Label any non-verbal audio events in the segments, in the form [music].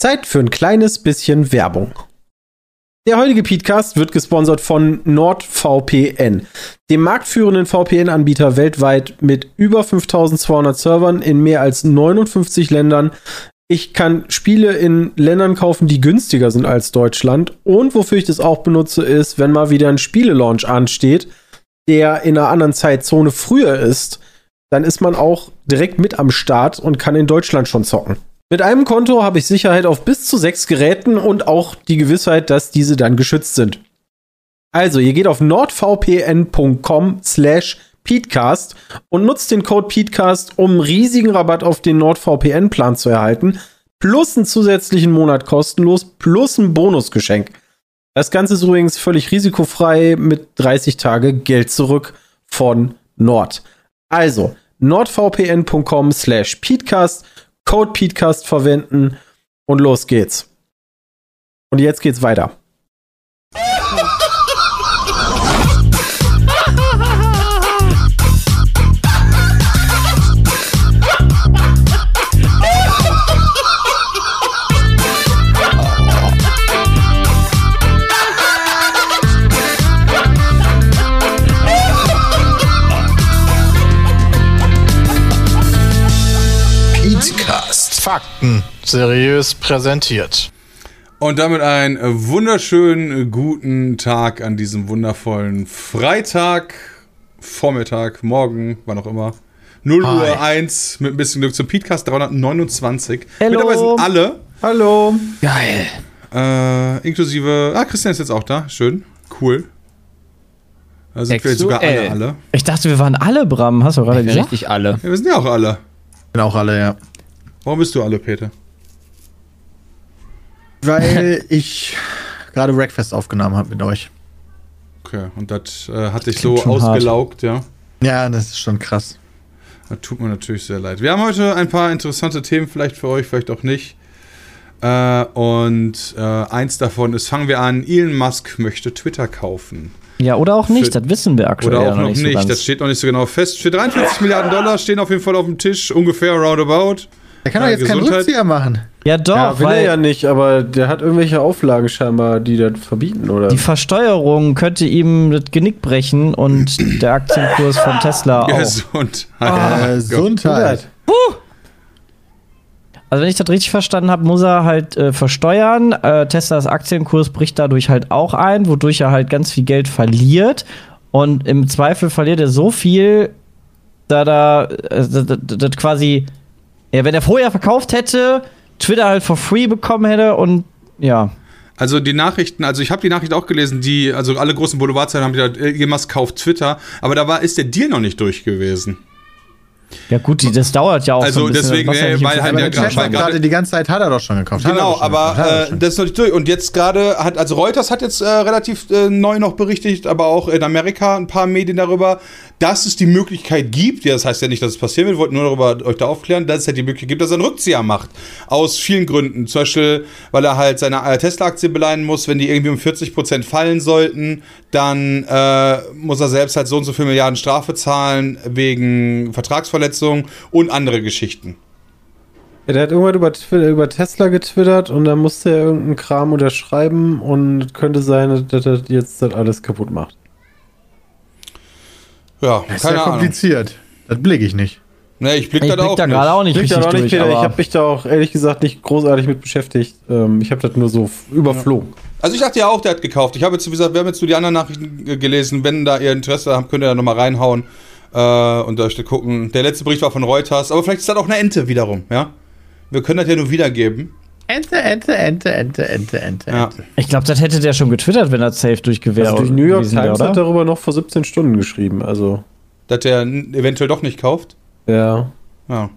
Zeit für ein kleines bisschen Werbung. Der heutige Podcast wird gesponsert von NordVPN, dem marktführenden VPN-Anbieter weltweit mit über 5200 Servern in mehr als 59 Ländern. Ich kann Spiele in Ländern kaufen, die günstiger sind als Deutschland. Und wofür ich das auch benutze, ist, wenn mal wieder ein Spielelaunch ansteht, der in einer anderen Zeitzone früher ist, dann ist man auch direkt mit am Start und kann in Deutschland schon zocken. Mit einem Konto habe ich Sicherheit auf bis zu sechs Geräten und auch die Gewissheit, dass diese dann geschützt sind. Also, ihr geht auf nordvpn.com slash Peatcast und nutzt den Code Peatcast, um riesigen Rabatt auf den NordVPN-Plan zu erhalten, plus einen zusätzlichen Monat kostenlos, plus ein Bonusgeschenk. Das Ganze ist übrigens völlig risikofrei mit 30 Tage Geld zurück von Nord. Also, nordvpn.com slash Peatcast Code Peatcast verwenden und los geht's. Und jetzt geht's weiter. Fakten seriös präsentiert. Und damit einen wunderschönen guten Tag an diesem wundervollen Freitag, Vormittag, Morgen, wann auch immer. 0 Hi. Uhr 1 mit ein bisschen Glück zum Podcast 329. Hello. Mit dabei sind alle. Hallo. Geil. Äh, inklusive. Ah, Christian ist jetzt auch da. Schön. Cool. Da sind wir jetzt sogar alle, alle. Ich dachte, wir waren alle, Bram. Hast du gerade gesagt? Richtig alle. Ja, wir sind ja auch alle. Bin auch alle, ja. Warum bist du alle, Peter? Weil [laughs] ich gerade Breakfast aufgenommen habe mit euch. Okay, und das äh, hat dich so ausgelaugt, hart. ja? Ja, das ist schon krass. Das tut mir natürlich sehr leid. Wir haben heute ein paar interessante Themen vielleicht für euch, vielleicht auch nicht. Äh, und äh, eins davon ist, fangen wir an, Elon Musk möchte Twitter kaufen. Ja, oder auch nicht, für, das wissen wir aktuell. Oder auch noch, noch nicht, so das steht noch nicht so genau fest. Für 43 Milliarden Dollar stehen auf jeden Fall auf dem Tisch, ungefähr roundabout. Der kann doch jetzt keinen Rückzieher machen. Ja, doch. Ja, will er ja nicht, aber der hat irgendwelche Auflagen scheinbar, die das verbieten, oder? Die Versteuerung könnte ihm das Genick brechen und [coughs] der Aktienkurs von Tesla auch. Gesundheit. Oh, Gesundheit. Puh. Also wenn ich das richtig verstanden habe, muss er halt äh, versteuern. Äh, Teslas Aktienkurs bricht dadurch halt auch ein, wodurch er halt ganz viel Geld verliert. Und im Zweifel verliert er so viel, da da äh, das quasi ja, wenn er vorher verkauft hätte, Twitter halt for free bekommen hätte und ja. Also die Nachrichten, also ich habe die Nachricht auch gelesen, die, also alle großen Boulevardzeiten haben gesagt, Elon Musk kauft Twitter, aber da war, ist der Deal noch nicht durch gewesen. Ja gut, das dauert ja auch Also so ein bisschen, deswegen, äh, weil halt der gerade die ganze Zeit hat er doch schon gekauft. Genau, aber äh, das ist noch nicht durch. Und jetzt gerade hat, also Reuters hat jetzt äh, relativ äh, neu noch berichtet, aber auch in Amerika ein paar Medien darüber, dass es die Möglichkeit gibt, ja, das heißt ja nicht, dass es passieren wird, wollte nur darüber euch da aufklären, dass es halt die Möglichkeit gibt, dass er einen Rückzieher macht. Aus vielen Gründen. Zum Beispiel, weil er halt seine äh, Tesla-Aktie beleihen muss, wenn die irgendwie um 40% fallen sollten, dann äh, muss er selbst halt so und so viel Milliarden Strafe zahlen wegen Vertragsverletzung und andere Geschichten. Ja, der hat irgendwann über, über Tesla getwittert und dann musste er irgendeinen Kram unterschreiben und könnte sein, dass er jetzt das alles kaputt macht. Ja, das ist ja kompliziert. Das blicke ich nicht. Nee, ich blicke da, blick da gerade auch nicht blick richtig auch nicht, durch, Peter. Ich habe mich da auch ehrlich gesagt nicht großartig mit beschäftigt. Ähm, ich habe das nur so überflogen. Ja. Also ich dachte ja auch, der hat gekauft. Ich habe jetzt, wie gesagt, wir haben jetzt nur die anderen Nachrichten gelesen. Wenn da ihr Interesse habt, könnt ihr da nochmal reinhauen äh, und da gucken. Der letzte Bericht war von Reuters, aber vielleicht ist das auch eine Ente wiederum, ja? Wir können das ja nur wiedergeben. Ente, Ente, Ente, Ente, Ente, Ente, ja. Ich glaube, das hätte der schon getwittert, wenn er safe durchgewehrt also Die New York Times wäre, hat darüber noch vor 17 Stunden geschrieben, also. Dass der eventuell doch nicht kauft? Ja. Ja.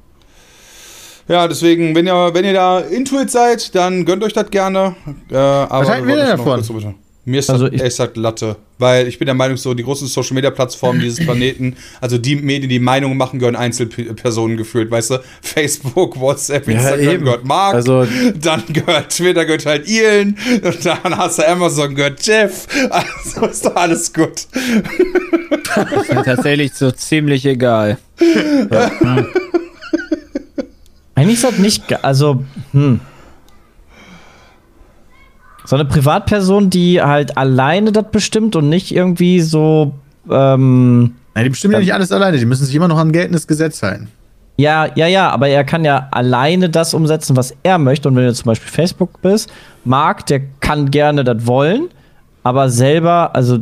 Ja, deswegen, wenn ihr, wenn ihr da Intuit seid, dann gönnt euch das gerne. Äh, Was halten wir denn davon? Mir ist also das echt Latte. Weil ich bin der Meinung, so die großen Social Media Plattformen dieses [coughs] Planeten, also die Medien, die Meinungen machen, gehören Einzelpersonen gefühlt, weißt du? Facebook, WhatsApp, Instagram ja, gehört Mark, also, dann gehört Twitter, gehört halt Elon, und dann hast du Amazon, gehört Jeff. Also ist doch alles gut. Das ist mir tatsächlich so ziemlich egal. [laughs] Ja. Eigentlich ist das nicht, also, hm. So eine Privatperson, die halt alleine das bestimmt und nicht irgendwie so. Ähm, Nein, die bestimmen ja nicht alles alleine. Die müssen sich immer noch an geltendes Gesetz halten. ja, ja, ja, aber er kann ja alleine das umsetzen, was er möchte. Und wenn du zum Beispiel Facebook bist, Marc, der kann gerne das wollen, aber selber, also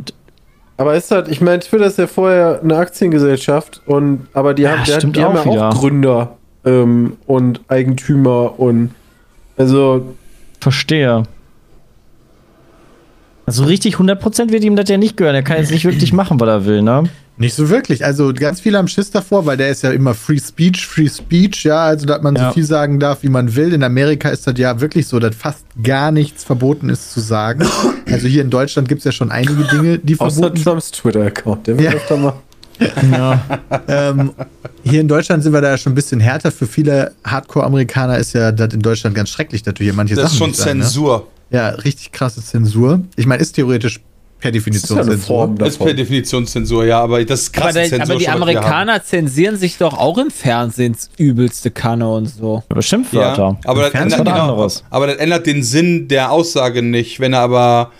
Aber ist halt, ich meine, Twitter ist ja vorher eine Aktiengesellschaft und aber die Ja, haben, die, die haben auch ja wieder. auch Gründer ähm, und Eigentümer und also verstehe. Also richtig 100% wird ihm das ja nicht gehören. Er kann jetzt nicht wirklich [clears throat] machen, was er will, ne? Nicht so wirklich. Also ganz viele haben Schiss davor, weil der ist ja immer Free Speech, Free Speech, ja, also dass man Ja. so viel sagen darf, wie man will. In Amerika ist das ja wirklich so, dass fast gar nichts verboten ist zu sagen. Also hier in Deutschland gibt es ja schon einige Dinge, die außer verboten sind. Trumps Twitter-Account, der wird Ja. öfter mal. [laughs] Ja. ähm, hier in Deutschland sind wir da ja schon ein bisschen härter. Für viele Hardcore-Amerikaner ist ja das in Deutschland ganz schrecklich, dass du hier manche Das ist Sachen schon nicht sagen, Zensur. Ne? Ja, richtig krasse Zensur. Ich meine, ist theoretisch per Das ist Definition ja eine Zensur. Ist per. Definition Zensur, ja, aber das ist krasse Aber, der, Zensur. aber die. Amerikaner zensieren sich doch auch im Fernsehen übelste Kanne und so. Aber Schimpfwörter. Ja, aber, das Fernsehen ändert, was genau, anderes. aber das ändert den Sinn der Aussage nicht, wenn er aber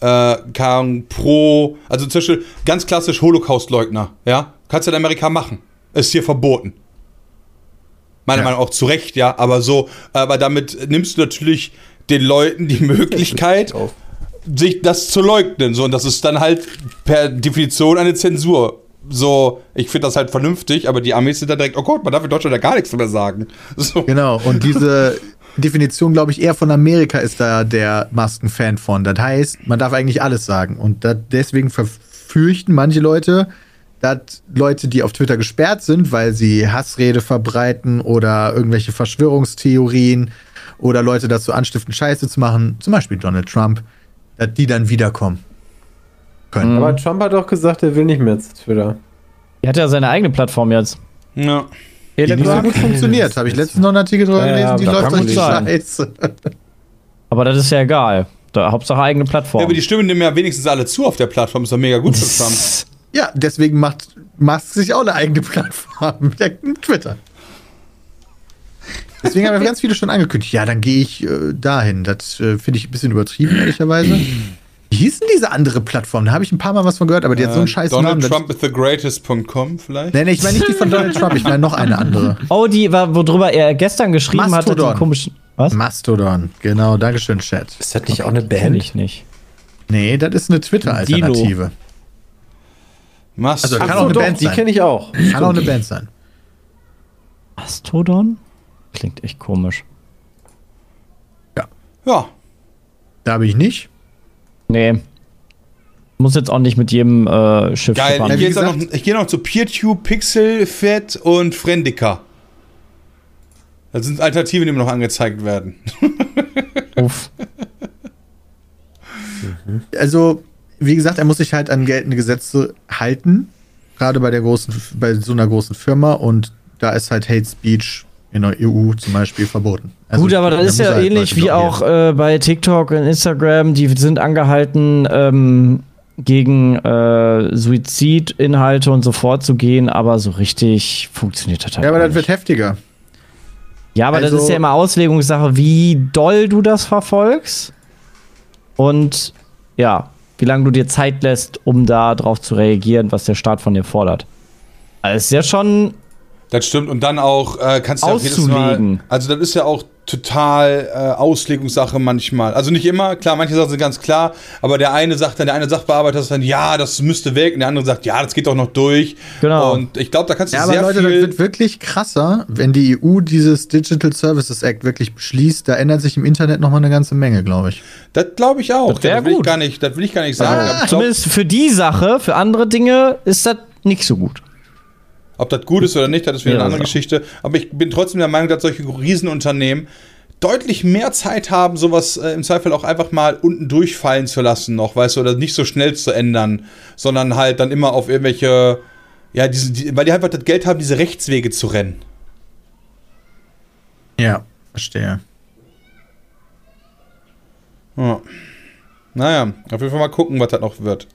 äh, kann pro, also zum Beispiel ganz klassisch Holocaust-Leugner, ja, kannst du in Amerika machen, ist hier verboten. Meiner Ja. Meinung nach auch zu Recht, ja, aber so, aber damit nimmst du natürlich den Leuten die [laughs] Möglichkeit, sich das zu leugnen, so und das ist dann halt per Definition eine Zensur. So, ich finde das halt vernünftig, aber die Amis sind dann direkt, oh Gott, man darf in Deutschland ja gar nichts mehr sagen. [laughs] So. Genau, und diese Definition, glaube ich, eher von Amerika ist da der Masken-Fan von. Das heißt, man darf eigentlich alles sagen. Und deswegen verfürchten manche Leute, dass Leute, die auf Twitter gesperrt sind, weil sie Hassrede verbreiten oder irgendwelche Verschwörungstheorien oder Leute dazu anstiften, Scheiße zu machen, zum Beispiel Donald Trump, dass die dann wiederkommen können. Aber Trump hat doch gesagt, er will nicht mehr zu Twitter. Er hat ja seine eigene Plattform jetzt. Ja. Die nicht so gut funktioniert. Habe ich letztens noch einen Artikel drüber Ja, ja, gelesen, die läuft richtig sein. scheiße. Aber das ist ja egal. Da, Hauptsache eigene Plattform. Ja, aber die stimmen dem ja wenigstens alle zu auf der Plattform. Ist doch mega gut für Trump. [laughs] Ja, deswegen macht Musk sich auch eine eigene Plattform [laughs] Twitter. Deswegen haben wir ganz viele schon angekündigt. Ja, dann gehe ich äh, dahin. Das äh, finde ich ein bisschen übertrieben, ehrlicherweise. Wie hieß denn diese andere Plattform? Da habe ich ein paar Mal was von gehört, aber die hat so einen scheiß Namen. Donald dass- Trump is the greatest.com vielleicht? Nee, nee, ich meine nicht die von Donald Trump, ich meine noch eine andere. Oh, die, war, worüber er gestern geschrieben hat, Mastodon. den komischen. Was? Mastodon, genau, Dankeschön, Chat. Ist das nicht auch eine Kenn Band? ich nicht. Nee, das ist eine Twitter-Alternative. Mast Also, Kann auch eine doch, Band die sein. kenne ich auch. Kann auch eine Band sein. Mastodon? Klingt echt komisch. ja. Da habe ich nicht. Nee. Muss jetzt auch nicht mit jedem äh, Schiff Geil. Ich gehe noch, ich geh noch zu PeerTube, Pixel, Fett und Friendica. Das sind Alternativen, die mir noch angezeigt werden. [laughs] Uff. Also, wie gesagt, er muss sich halt an geltende Gesetze halten. Gerade bei der großen, bei so einer großen Firma und da ist halt Hate Speech in der EU zum Beispiel verboten. Also, Gut, aber da das ist ja halt ähnlich wie auch äh, bei TikTok und Instagram. Die sind angehalten, ähm, gegen äh, Suizidinhalte und so vorzugehen, aber so richtig funktioniert das halt Ja, aber das wird heftiger. Ja, aber das also- ist ja immer Auslegungssache, wie doll du das verfolgst und ja, wie lange du dir Zeit lässt, um da drauf zu reagieren, was der Staat von dir fordert. Also ist ja schon Das stimmt. Und dann auch äh, kannst du ja auch jedes Mal. Also, das ist ja auch total äh, Auslegungssache manchmal. Also nicht immer, klar, manche Sachen sind ganz klar, aber der eine sagt dann, der eine Sachbearbeiter sagt dann, ja, das müsste weg, und der andere sagt, ja, das geht doch noch durch. Genau. Und ich glaube, da kannst du Ja, aber sehr Leute, das viel. wird wirklich krasser, wenn die EU dieses Digital Services Act wirklich beschließt. Da ändert sich im Internet noch mal eine ganze Menge, glaube ich. Das glaube ich auch. Das das will ich gut. gar nicht, das will ich gar nicht sagen. Ich glaub, zumindest für die Sache, für andere Dinge ist das nicht so gut. Ob das gut ist oder nicht, das ist wieder Ja, eine andere. Geschichte. Aber ich bin trotzdem der Meinung, dass solche Riesenunternehmen deutlich mehr Zeit haben, sowas äh, im Zweifel auch einfach mal unten durchfallen zu lassen noch, weißt du, oder nicht so schnell zu ändern, sondern halt dann immer auf irgendwelche, ja, diese, die, weil die einfach das Geld haben, diese Rechtswege zu rennen. Ja, verstehe. Ja. Naja, auf jeden Fall mal gucken, was das noch wird.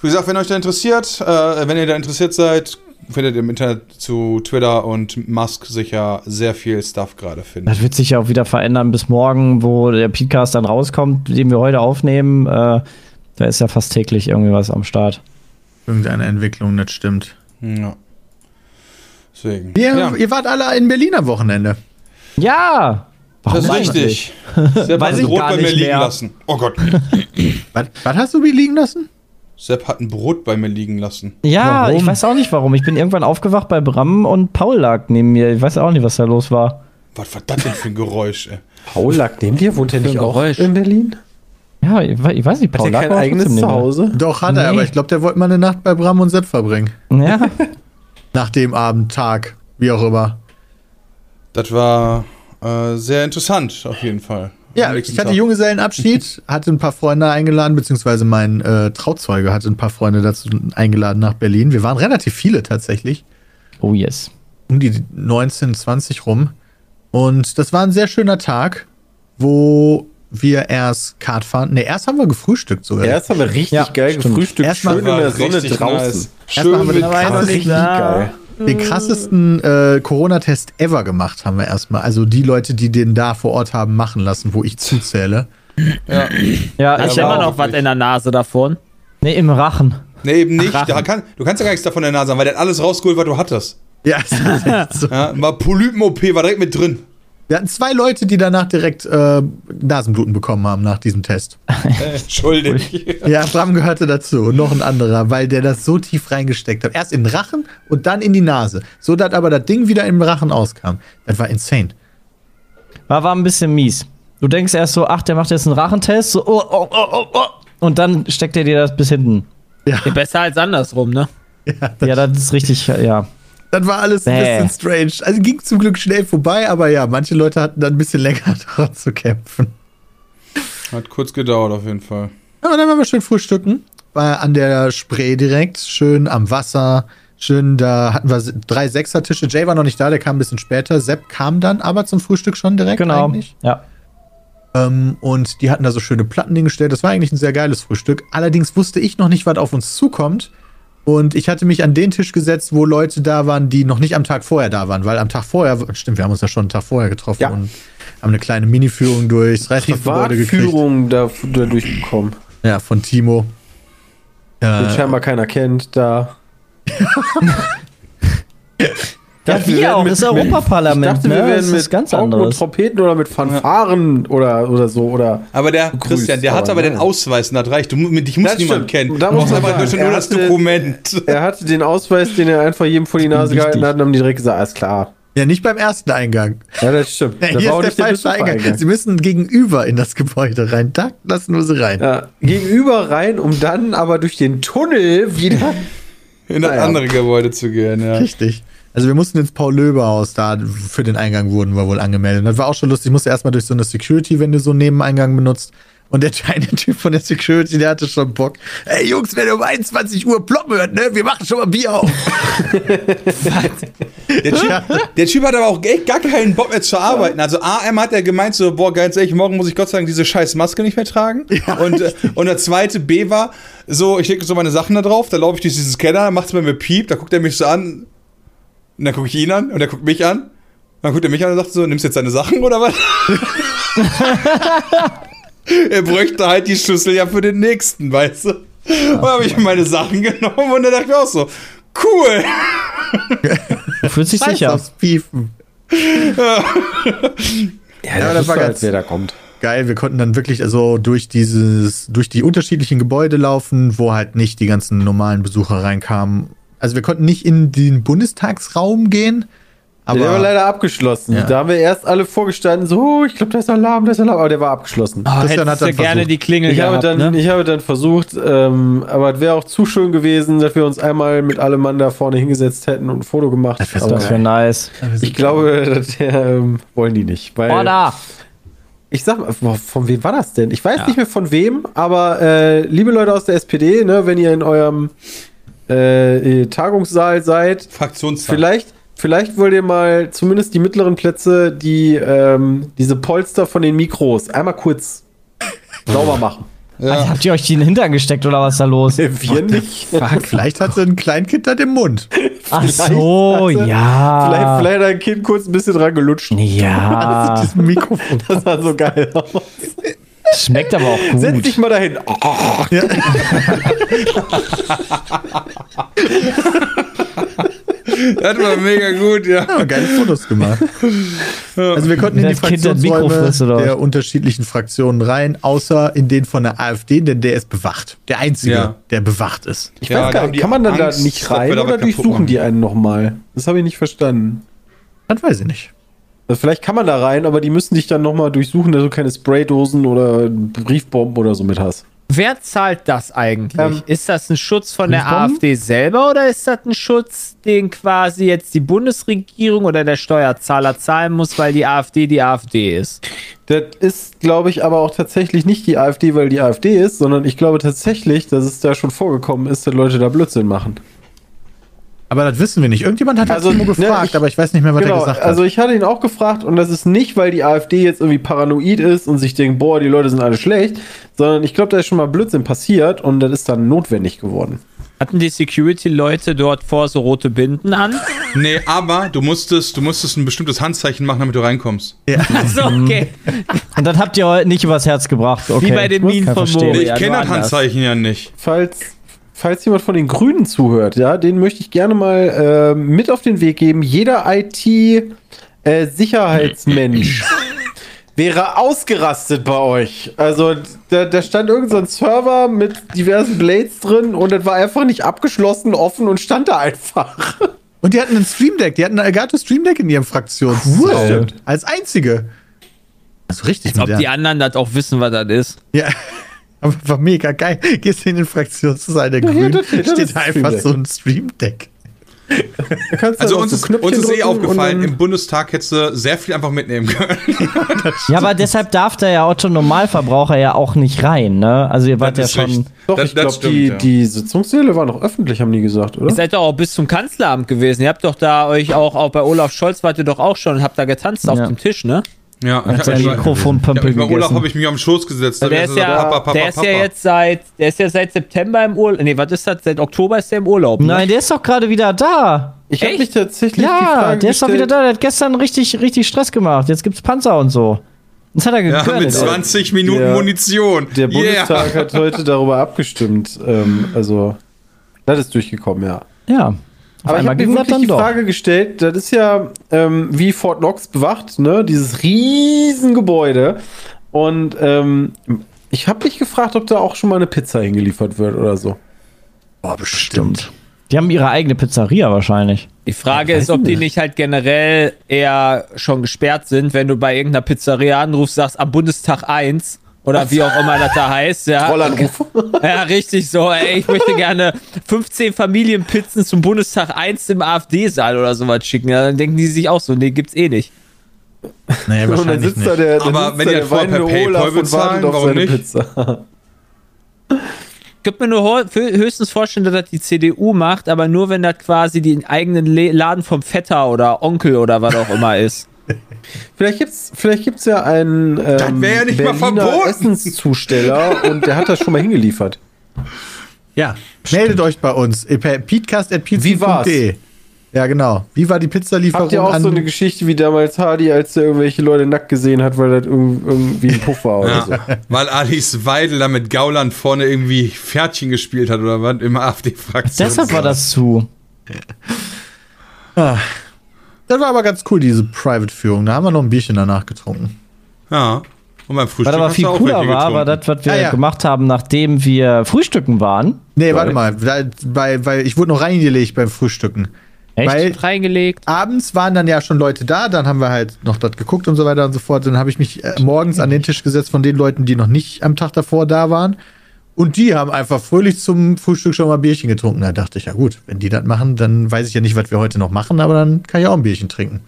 Wie gesagt, wenn euch da interessiert, äh, wenn ihr da interessiert seid, findet ihr im Internet zu Twitter und Musk sicher sehr viel Stuff gerade finden. Das wird sich ja auch wieder verändern bis morgen, wo der Podcast dann rauskommt, den wir heute aufnehmen. Äh, da ist ja fast täglich irgendwie was am Start. Irgendeine Entwicklung, das stimmt. Ja. Deswegen. Ihr, ja, ihr wart alle in Berlin am Wochenende. Ja! das ist richtig. [laughs] Hat Weiß ich gar bei mir nicht liegen mehr. lassen. Oh Gott. [coughs] Was, was hast du wie liegen lassen? Sepp hat ein Brot bei mir liegen lassen. Ja, Warum? ich weiß auch nicht warum. Ich bin irgendwann aufgewacht bei Bram und Paul lag neben mir. Ich weiß auch nicht, was da los war. Was war das denn für ein Geräusch, ey? Paul lag neben dir, wohnt er nicht auch Geräusch. in Berlin? Ja, ich, we- ich weiß nicht, Hat Paul er lag kein eigenes. Zuhause? Doch, hat er, Nee. aber ich glaube, der wollte mal eine Nacht bei Bram und Sepp verbringen. Ja, [laughs] Nach dem Abend, Tag, wie auch immer. Das war äh, sehr interessant, auf jeden Fall. Ja, ich hatte. Junggesellenabschied, [laughs] hatte ein paar Freunde eingeladen, beziehungsweise mein äh, Trauzeuge hatte ein paar Freunde dazu eingeladen nach Berlin. Wir waren relativ viele tatsächlich, oh yes. um die 19, 20 rum. Und das war ein sehr schöner Tag, wo wir erst Kart fahren. Ne, erst haben wir gefrühstückt sogar. Erst haben wir richtig Ja, geil stimmt. gefrühstückt, Erstmal schön in der Sonne draußen. nice. Erstmal haben wir Schön Krass, richtig geil. Den krassesten äh, Corona-Test ever gemacht haben wir erstmal. Also die Leute, die den da vor Ort haben machen lassen, wo ich zuzähle. Ja. Ja, ich immer auch noch was in der Nase davon? Nee, im Rachen. Nee, eben nicht. Ach, Da kann, du kannst ja gar nichts davon in der Nase haben, weil der hat alles rausgeholt, was du hattest. Ja, es ist [laughs] echt so. Ja, mal Polypen-OP war direkt mit drin. Wir hatten zwei Leute, die danach direkt äh, Nasenbluten bekommen haben nach diesem Test. [laughs] Äh, Entschuldig. Ja, Bram gehörte dazu und noch ein anderer, weil der das so tief reingesteckt hat. Erst in den Rachen und dann in die Nase. So dass aber das Ding wieder im Rachen auskam. Das war insane. War, war ein bisschen mies. Du denkst erst so, ach, der macht jetzt einen Rachentest, so, oh, oh, oh, oh, oh. Und dann steckt er dir das bis hinten. Ja, Besser als andersrum, ne? Ja, das ist richtig, ja. Das war alles ein bisschen strange. Also ging zum Glück schnell vorbei, aber ja, manche Leute hatten dann ein bisschen länger [laughs] daran zu kämpfen. Hat kurz gedauert, auf jeden Fall. Aber dann waren wir schön frühstücken. War an der Spree direkt, schön am Wasser. Schön, da hatten wir drei Sechsertische. Jay war noch nicht da, der kam ein bisschen später. Sepp kam dann aber zum Frühstück schon direkt Genau. eigentlich. Ja. Ähm, und die hatten da so schöne Platten hingestellt. Das war eigentlich ein sehr geiles Frühstück. Allerdings wusste ich noch nicht, was auf uns zukommt. Und ich hatte mich an den Tisch gesetzt, wo Leute da waren, die noch nicht am Tag vorher da waren. Weil am Tag vorher, stimmt, wir haben uns ja schon einen Tag vorher getroffen Ja. und haben eine kleine Mini-Führung durchs Reichsgebäude gekriegt. Privatführung da, da durchgekommen. Ja, von Timo. Den Äh, scheinbar keiner kennt, da. [laughs] Ja, wir wir auch, mit- das Europaparlament, Ich dachte, ne? wir werden ist mit ganz anderes. Trompeten oder mit Fanfaren oder, oder so. Oder Aber der Begrüßt, Christian, der hat aber aber den nein. Ausweis, und das reicht. Du, dich muss niemand kennen. Da Du muss brauchst einfach nur er das hatte- Dokument. er hatte den Ausweis, den er einfach jedem vor die Nase gehalten hat und haben die direkt gesagt, alles klar. ja, nicht beim ersten Eingang. Ja, das stimmt. Ja, hier ist der falsche Eingang. Besuchereingang. Sie müssen gegenüber in das Gebäude rein. Da lassen wir sie rein. Ja, gegenüber rein, um dann aber durch den Tunnel wieder. In das Naja. andere Gebäude zu gehen, ja. Richtig. Also wir mussten ins Paul-Löbe-Haus, da für den Eingang wurden wir wohl angemeldet. Das war auch schon lustig. Ich musste erstmal durch so eine Security, wenn du so einen Nebeneingang benutzt. Und der kleine Typ von der Security, der hatte schon Bock. Ey Jungs, wenn ihr um 21 Uhr ploppen hört, ne? Wir machen schon mal Bier auf. [laughs] Der typ, der typ hat aber auch echt gar keinen Bock mehr zu arbeiten. Also AM hat er gemeint so, boah, ganz ehrlich, morgen muss ich Gott sei Dank diese scheiß Maske nicht mehr tragen. Und, äh, und der zweite B war, so, ich lege so meine Sachen da drauf, da laufe ich durch diesen Scanner, macht's bei mir Piep, da guckt er mich so an, und dann gucke ich ihn an und er guckt mich an. Dann guckt er mich an und sagt so, nimmst du jetzt deine Sachen oder was? [laughs] er bräuchte halt die Schlüssel ja für den nächsten, weißt du? Und habe ich meine Sachen genommen und dann dachte ich mir auch so, cool. Du fühlst dich sicher. aufs Piefen. Ja, aber das war halt, ganz- wer da kommt. Geil, wir konnten dann wirklich also durch dieses, durch die unterschiedlichen Gebäude laufen, wo halt nicht die ganzen normalen Besucher reinkamen. Also wir konnten nicht in den Bundestagsraum gehen, aber der war leider abgeschlossen. Ja. Da haben wir erst alle vorgestanden, so, oh, ich glaube, da ist Alarm, da ist Alarm, aber der war abgeschlossen. Oh, Christian hat dann gerne versucht. die Klingel Ich habe, gehabt, dann, ne? ich habe dann versucht, ähm, aber es wäre auch zu schön gewesen, dass wir uns einmal mit allem Mann da vorne hingesetzt hätten und ein Foto gemacht. Aber Das wäre nice. ich glaube, das ähm, wollen die nicht. Weil da! Ich sag mal, von wem war das denn? Ich weiß nicht mehr von wem, aber äh, liebe Leute aus der SPD, ne, wenn ihr in eurem äh, äh, Tagungssaal seid, Fraktionszeit. vielleicht, vielleicht wollt ihr mal zumindest die mittleren Plätze, die ähm, diese Polster von den Mikros einmal kurz [laughs] sauber machen. Also, habt ihr euch die in den Hintern gesteckt oder was ist da los? Wir nicht. [laughs] Vielleicht hat sie ein Kleinkind an dem Mund. Ach [laughs] so, hat sie- ja. Vielleicht, vielleicht hat ein Kind kurz ein bisschen dran gelutscht. Ja, Das ist ein Mikrofon. Das sah so geil aus. schmeckt aber auch Setz gut. dich mal dahin. Oh, Das war mega gut, ja. Ja, geile Fotos gemacht. Also wir konnten in die Fraktionsräume der unterschiedlichen Fraktionen rein, außer in den von der AfD, denn der ist bewacht. Der einzige, Ja. der bewacht ist. ich Ja, weiß gar nicht, kann man dann Angst, da nicht rein oder durchsuchen machen. die einen nochmal? Das habe ich nicht verstanden. Das weiß ich nicht. Also vielleicht kann man da rein, aber die müssen dich dann nochmal durchsuchen, dass du keine Spraydosen oder Briefbomben oder so mit hast. Wer zahlt das eigentlich? Ähm, ist das ein Schutz von der Briefbomben? AfD selber oder ist das ein Schutz, den quasi jetzt die Bundesregierung oder der Steuerzahler zahlen muss, weil die AfD die AfD ist? Das ist, glaube ich, aber auch tatsächlich nicht die AfD, weil die AfD ist, sondern ich glaube tatsächlich, dass es da schon vorgekommen ist, dass Leute da Blödsinn machen. Aber das wissen wir nicht. Irgendjemand hat Also, also, Timo ne, gefragt, ich- aber ich weiß nicht mehr, was er Genau, gesagt hat. also ich hatte ihn auch gefragt und das ist nicht, weil die AfD jetzt irgendwie paranoid ist und sich denkt, boah, die Leute sind alle schlecht, sondern ich glaube, da ist schon mal Blödsinn passiert und das ist dann notwendig geworden. Hatten die Security-Leute dort vor so rote Binden an? [laughs] Nee, aber du musstest, du musstest ein bestimmtes Handzeichen machen, damit du reinkommst. Achso, okay. Und dann habt ihr heute nicht übers Herz gebracht. Okay. Wie bei den Minen von. Moria. ich ja, kenne das. Handzeichen ja nicht. Falls, falls jemand von den Grünen zuhört, ja, den möchte ich gerne mal äh, mit auf den Weg geben. Jeder IT-Sicherheitsmensch [laughs] wäre ausgerastet bei euch. Also da, da stand irgend so ein Server mit diversen Blades drin und das war einfach nicht abgeschlossen, offen und stand da einfach. [laughs] Und die hatten ein Stream Deck. Die hatten ein Elgato Stream Deck in ihrem Fraktions. Cool. Als einzige. Also richtig Als ob die anderen das auch wissen, was das ist. Ja. Aber war mega geil. Gehst in den Fraktionssaal der Ja, Grünen, das- das steht ist einfach so ein Stream Deck. Also uns ist, so Knöpfchen uns ist eh aufgefallen, im Bundestag hättest du sehr viel einfach mitnehmen können. [laughs] Ja, aber deshalb darf da ja Otto Normalverbraucher ja auch nicht rein, ne? Also ihr wart ja ist schon. richtig. Doch, Das- ich glaube, stimmt, die, ja. die Sitzungssäle waren noch öffentlich, haben die gesagt, oder? Ihr seid doch auch bis zum Kanzleramt gewesen. Ihr habt doch da euch auch, auch bei Olaf Scholz wart ihr doch auch schon und habt da getanzt auf Ja. dem Tisch, ne? Ja, Hat sein mich- Mikrofonpömpel ja, Olaf gegessen. habe ich mich am Schoß gesetzt. Der ist hab ich ja, Papa, Papa, der ist ja Papa. jetzt seit, der ist ja seit September im Urlaub. Nee, was ist das? Seit Oktober ist der im Urlaub. Ne? Nein, der ist doch gerade wieder da. Ich habe mich tatsächlich Ja, der ist doch wieder da. Der hat gestern richtig, richtig Stress gemacht. Jetzt gibt's Panzer und so. Das hat er Ja, gegönnt. mit 20 Minuten Der- Munition. Der Yeah. Bundestag hat heute darüber abgestimmt. Ähm, also, das ist durchgekommen, ja. ja. Aber ich habe mir wirklich dann die doch. Frage gestellt, das ist ja ähm, wie Fort Knox bewacht, ne? Dieses riesen Gebäude. Und ähm, ich habe mich gefragt, ob da auch schon mal eine Pizza hingeliefert wird oder so. Boah, bestimmt. Stimmt. Die haben ihre eigene Pizzeria wahrscheinlich. Die Frage Ja, ist, ob die nicht. nicht halt generell eher schon gesperrt sind, wenn du bei irgendeiner Pizzeria anrufst, sagst am Bundestag 1 oder wie auch immer das da heißt. Ja, Trollanruf. ja richtig so. Ey, ich möchte gerne 15 Familienpizzen zum Bundestag 1 im AfD-Saal oder sowas schicken. Ja, dann denken die sich auch so, nee, gibt's eh nicht. Nee, Und dann wahrscheinlich sitzt da nicht. der, dann Aber sitzt wenn da das vorher per PayPal bezahlen, wartet auf warum seine nicht? Pizza. [laughs] Ich könnte mir nur höchstens vorstellen, dass das die CDU macht, aber nur wenn das quasi den eigenen Laden vom Vetter oder Onkel oder was auch immer ist. Vielleicht gibt's, vielleicht gibt's ja einen ähm, ja nicht mal Berliner. Essenszusteller und der hat das schon mal hingeliefert. Ja, meldet euch bei uns. äh, peatcast.pizza.de. Ja, genau. Wie war die Pizzalieferung Habt ihr auch an? so eine Geschichte wie damals Hardy, als er irgendwelche Leute nackt gesehen hat, weil das irg- irgendwie ein Puff war oder so? Ja, [laughs] weil Alice Weidel da mit Gauland vorne irgendwie Pferdchen gespielt hat oder was im AfD-Fraktion. Deshalb war das zu. Ah. Das war aber ganz cool, diese Private-Führung. Da haben wir noch ein Bierchen danach getrunken. Ja. Und beim Frühstück Was aber viel cooler war, war das, was wir Ah, ja. gemacht haben, nachdem wir frühstücken waren. Nee, warte mal. Da, bei, weil ich wurde noch reingelegt beim Frühstücken. Echt? Weil Reingelegt. abends waren dann ja schon Leute da, dann haben wir halt noch dort geguckt und so weiter und so fort. Dann habe ich mich äh, morgens an den Tisch gesetzt von den Leuten, die noch nicht am Tag davor da waren. Und die haben einfach fröhlich zum Frühstück schon mal Bierchen getrunken. Da dachte ich, ja gut, wenn die das machen, dann weiß ich ja nicht, was wir heute noch machen, aber dann kann ich auch ein Bierchen trinken.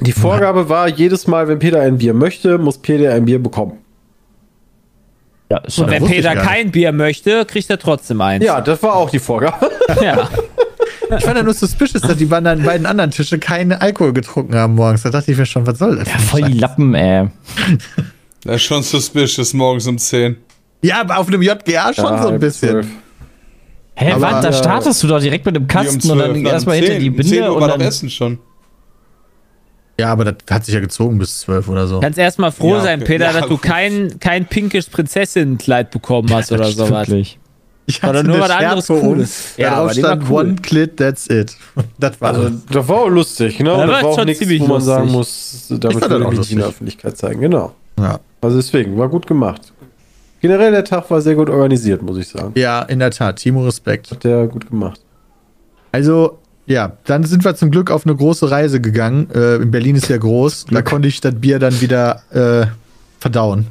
Die Vorgabe war, jedes Mal, wenn Peter ein Bier möchte, muss Peter ein Bier bekommen. ja, ist Und wenn Peter kein Bier möchte, kriegt er trotzdem eins. Ja, das war auch die Vorgabe. [laughs] ja. Ich fand ja nur suspicious, dass die beiden, beiden anderen Tische keinen Alkohol getrunken haben morgens. Da dachte ich mir schon, was soll das? ja, voll die Lappen, ey. Das ist schon suspicious morgens um 10. Ja, aber auf einem JGA schon Ja, so ein bisschen. Hä, Aber- was? Da startest du doch direkt mit dem Wie um Kasten und dann 12, erstmal hinter 10. die 10 Binde Uhr und war dann. Essen schon. Ja, aber das hat sich ja gezogen bis zwölf oder so. Kannst erstmal froh Ja, sein, okay. Peter, Ja, dass du kein, kein pinkes Prinzessinnenkleid bekommen hast oder sowas. Wirklich. Ich Oder nur eine was anderes Cooles. Ja, aber stand cool. One Clit, that's it. [laughs] Das war Also, das war auch lustig, genau. Ja, das war auch schon nichts, ziemlich wo man sagen muss, Ich damit das auch ich nicht in der. Öffentlichkeit zeigen. Genau. Ja. Also deswegen, war gut gemacht. Generell, der Tag war sehr gut organisiert, muss ich sagen. ja, in der Tat. Timo, Respekt. Hat der gut gemacht. Also, ja, dann sind wir zum Glück auf eine große Reise gegangen. Äh, in Berlin ist ja groß. Da konnte ich das Bier dann wieder äh, verdauen.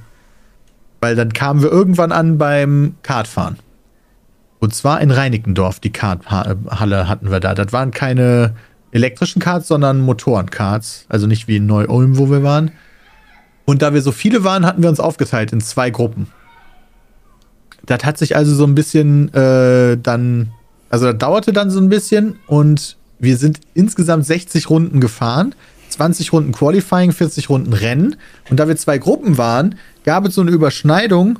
Weil dann kamen wir irgendwann an beim Kartfahren. Und zwar in Reinickendorf, die Karthalle hatten wir da. Das waren keine elektrischen Karts, sondern Motorenkarts. Also nicht wie in Neu-Ulm, wo wir waren. Und da wir so viele waren, hatten wir uns aufgeteilt in zwei Gruppen. Das hat sich also so ein bisschen äh, dann, also das dauerte dann so ein bisschen und wir sind insgesamt 60 Runden gefahren, 20 Runden Qualifying, 40 Runden Rennen. Und da wir zwei Gruppen waren, gab es so eine Überschneidung.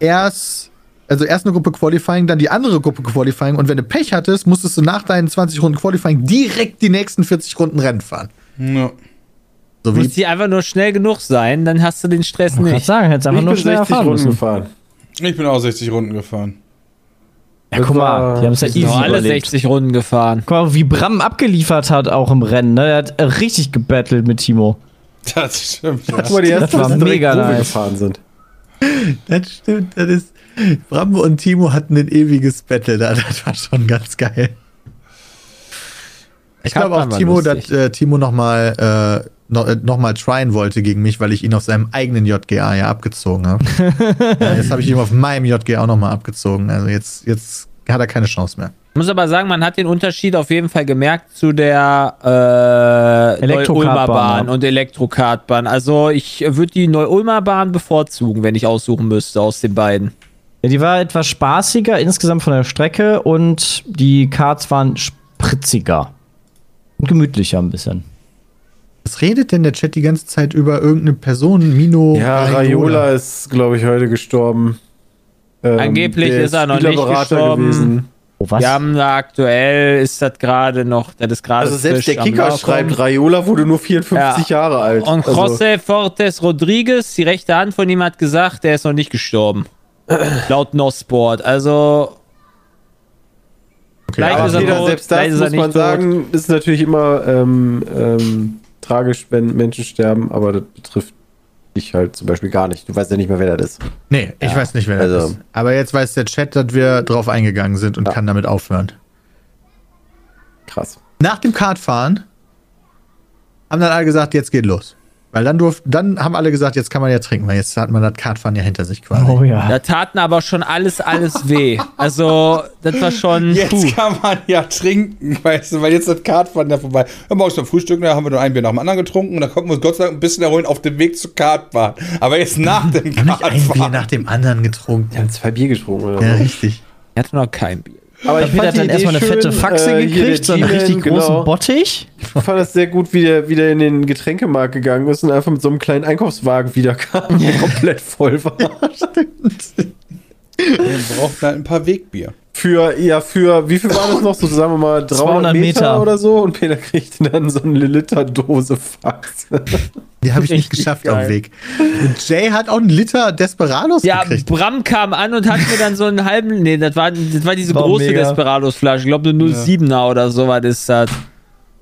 Erst, also erst eine Gruppe Qualifying, dann die andere Gruppe Qualifying. Und wenn du Pech hattest, musstest du nach deinen 20 Runden Qualifying direkt die nächsten 40 Runden Rennen fahren. Ja. So Muss die einfach nur schnell genug sein, dann hast du den Stress Ich nicht. sagen, hättest einfach ich nur bin schnell 60 fahren Runden müssen. gefahren. Ich bin auch 60 Runden gefahren. Ja, guck mal, die haben es ja Das easy alle überlebt. 60 Runden gefahren. Guck mal, wie Bram abgeliefert hat auch im Rennen. Ne? Er hat äh, richtig gebettelt mit Timo. Das stimmt. Ja. Guck mal, die ersten war wissen direkt, mega nice. gefahren sind. [laughs] Das stimmt, das ist. Brambo und Timo hatten ein ewiges Battle da, [laughs] das war schon ganz geil. Ich glaube auch war Timo, dass äh, Timo nochmal noch, äh, noch mal tryen wollte gegen mich, weil ich ihn auf seinem eigenen JGA ja abgezogen habe. [laughs] ja, jetzt habe ich ihn auf meinem JGA auch nochmal abgezogen. Also jetzt, jetzt hat er keine Chance mehr. Ich muss aber sagen, man hat den Unterschied auf jeden Fall gemerkt zu der äh, Elektrokartbahn, Neu-Ulmer Bahn ja. und Elektrokartbahn. Also ich würde die Neu-Ulmer Bahn bevorzugen, wenn ich aussuchen müsste aus den beiden. Ja, die war etwas spaßiger insgesamt von der Strecke und die Karts waren spritziger. Und gemütlicher ein bisschen. Was redet denn der Chat die ganze Zeit über irgendeine Person? Mino Ja, Raiola ist, glaube ich, heute gestorben. Ähm, Angeblich ist er noch nicht gestorben. gewesen. Oh, was? Wir haben da aktuell, ist das gerade noch, das ist gerade Also selbst der Kicker schreibt, Raiola wurde nur 54 Jahre alt. Und Also, José Fortes Rodriguez, die rechte Hand von ihm hat gesagt, der ist noch nicht gestorben. [clears throat] Laut NOS-Sport. Also, vielleicht aber ist er tot, selbst das er muss man tot. sagen, ist natürlich immer ähm, ähm, tragisch, wenn Menschen sterben, aber das betrifft dich halt zum Beispiel gar nicht. Du weißt ja nicht mehr, wer das ist. Nee, ich weiß nicht, wer das also- ist. Aber jetzt weiß der Chat, dass wir drauf eingegangen sind und Ja. kann damit aufhören. Krass. Nach dem Kartfahren haben dann alle gesagt, jetzt geht los. Weil dann durf, dann haben alle gesagt, jetzt kann man ja trinken, weil jetzt hat man das Kartfahren ja hinter sich quasi. Oh ja. Da taten aber schon alles, alles [laughs] weh. Also, das war schon. Jetzt puh. kann man ja trinken, [laughs] weißt du, weil jetzt das Kartfahren ja vorbei. Ja, morgens beim Frühstück, da haben wir nur ein Bier nach dem anderen getrunken und dann konnten wir uns Gott sei Dank ein bisschen erholen auf dem Weg zur Kartbahn. Aber jetzt nach dem Wir haben nicht ein Bier Kartfahren. nach dem anderen getrunken. Wir haben zwei Bier getrunken oder Ja, richtig. Ich hatte noch kein Bier. Aber Der Peter hat dann erstmal eine fette Faxe äh, gekriegt, so einen richtig großen genau. Bottich. Ich fand es sehr gut, wie der wieder in den Getränkemarkt gegangen ist und einfach mit so einem kleinen Einkaufswagen wiederkam, der [laughs] komplett voll war. Wir brauchen halt ein paar Wegbier. Für, ja, für, wie viel war das noch? So, sagen wir mal, 300 200 Meter, Meter. oder so. Und Peter kriegte dann so eine Liter-Dose Fax. Die habe ich nicht geschafft geil. auf dem Weg. Und Jay hat auch einen Liter Desperados Ja, gekriegt. Bram kam an und hat mir dann so einen halben. Nee, das war, das war diese War große. Desperados-Flasche. Ich glaube, eine 07er oder so was ist das.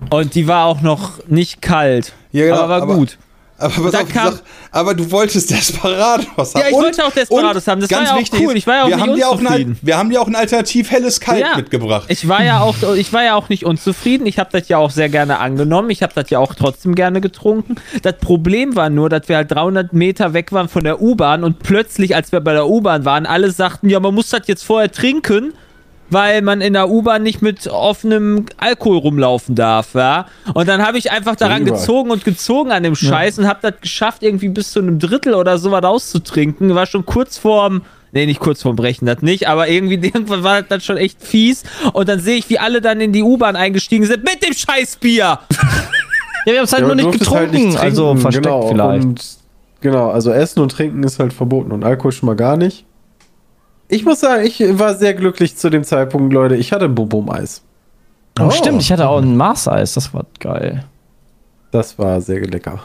Und die war auch noch nicht kalt. Ja, genau, aber war aber- gut. Aber, pass auf, kam- sag, aber du wolltest Desperados haben. Ja, ich wollte auch Desperados haben. Das war ja auch cool. Ich war ja auch wir nicht haben dir auch ein, unzufrieden. Wir haben dir auch ein alternativ helles Kalt Ja. mitgebracht. Ich war ja auch, ich war ja auch nicht unzufrieden. Ich habe das ja auch sehr gerne angenommen. Ich habe das ja auch trotzdem gerne getrunken. Das Problem war nur, dass wir halt 300 Meter weg waren von der U-Bahn und plötzlich, als wir bei der U-Bahn waren, alle sagten, ja, man muss das jetzt vorher trinken, weil man in der U-Bahn nicht mit offenem Alkohol rumlaufen darf, ja. Und dann habe ich einfach daran überall. gezogen und gezogen an dem Scheiß und habe das geschafft, irgendwie bis zu einem Drittel oder so was auszutrinken. War schon kurz vorm, nee, nicht kurz vorm Brechen, das nicht, aber irgendwie [laughs] irgendwann war das schon echt fies. Und dann sehe ich, wie alle dann in die U-Bahn eingestiegen sind mit dem Scheißbier. [laughs] Ja, wir haben es halt Ja, nur nicht durftest getrunken. halt also trinken, versteckt genau. vielleicht. Und, genau, also Essen und Trinken ist halt verboten und Alkohol schon mal gar nicht. Ich muss sagen, ich war sehr glücklich zu dem Zeitpunkt, Leute. Ich hatte Bobum-Eis. Oh, stimmt, ich hatte auch ein Mars-Eis, das war geil. Das war sehr lecker.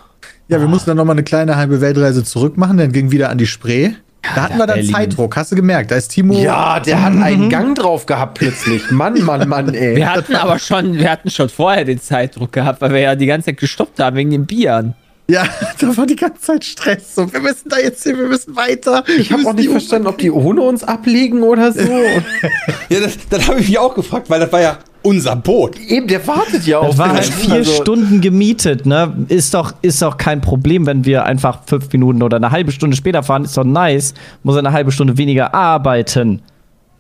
Ja, wir mussten dann nochmal eine kleine halbe Weltreise zurück machen, dann ging wieder an die Spree. Da hatten wir dann Berlin. Zeitdruck, hast du gemerkt? Da ist Timo. Ja, der hat einen Gang drauf gehabt plötzlich. Mann, Mann, Mann, ey. Wir hatten aber schon, wir hatten schon vorher den Zeitdruck gehabt, weil wir ja die ganze Zeit gestoppt haben wegen den Bieren. Ja, [laughs] da war die ganze Zeit Stress. So, wir müssen da jetzt hin, wir müssen weiter. Ich habe auch nicht verstanden, ob die ohne uns ablegen oder so. [laughs] Ja, das, das habe ich mich auch gefragt, weil das war ja unser Boot. eben, der wartet ja auf Das war halt vier Also, Stunden gemietet, ne? Ist doch, ist doch kein Problem, wenn wir einfach fünf Minuten oder eine halbe Stunde später fahren, ist doch nice. Muss er eine halbe Stunde weniger arbeiten.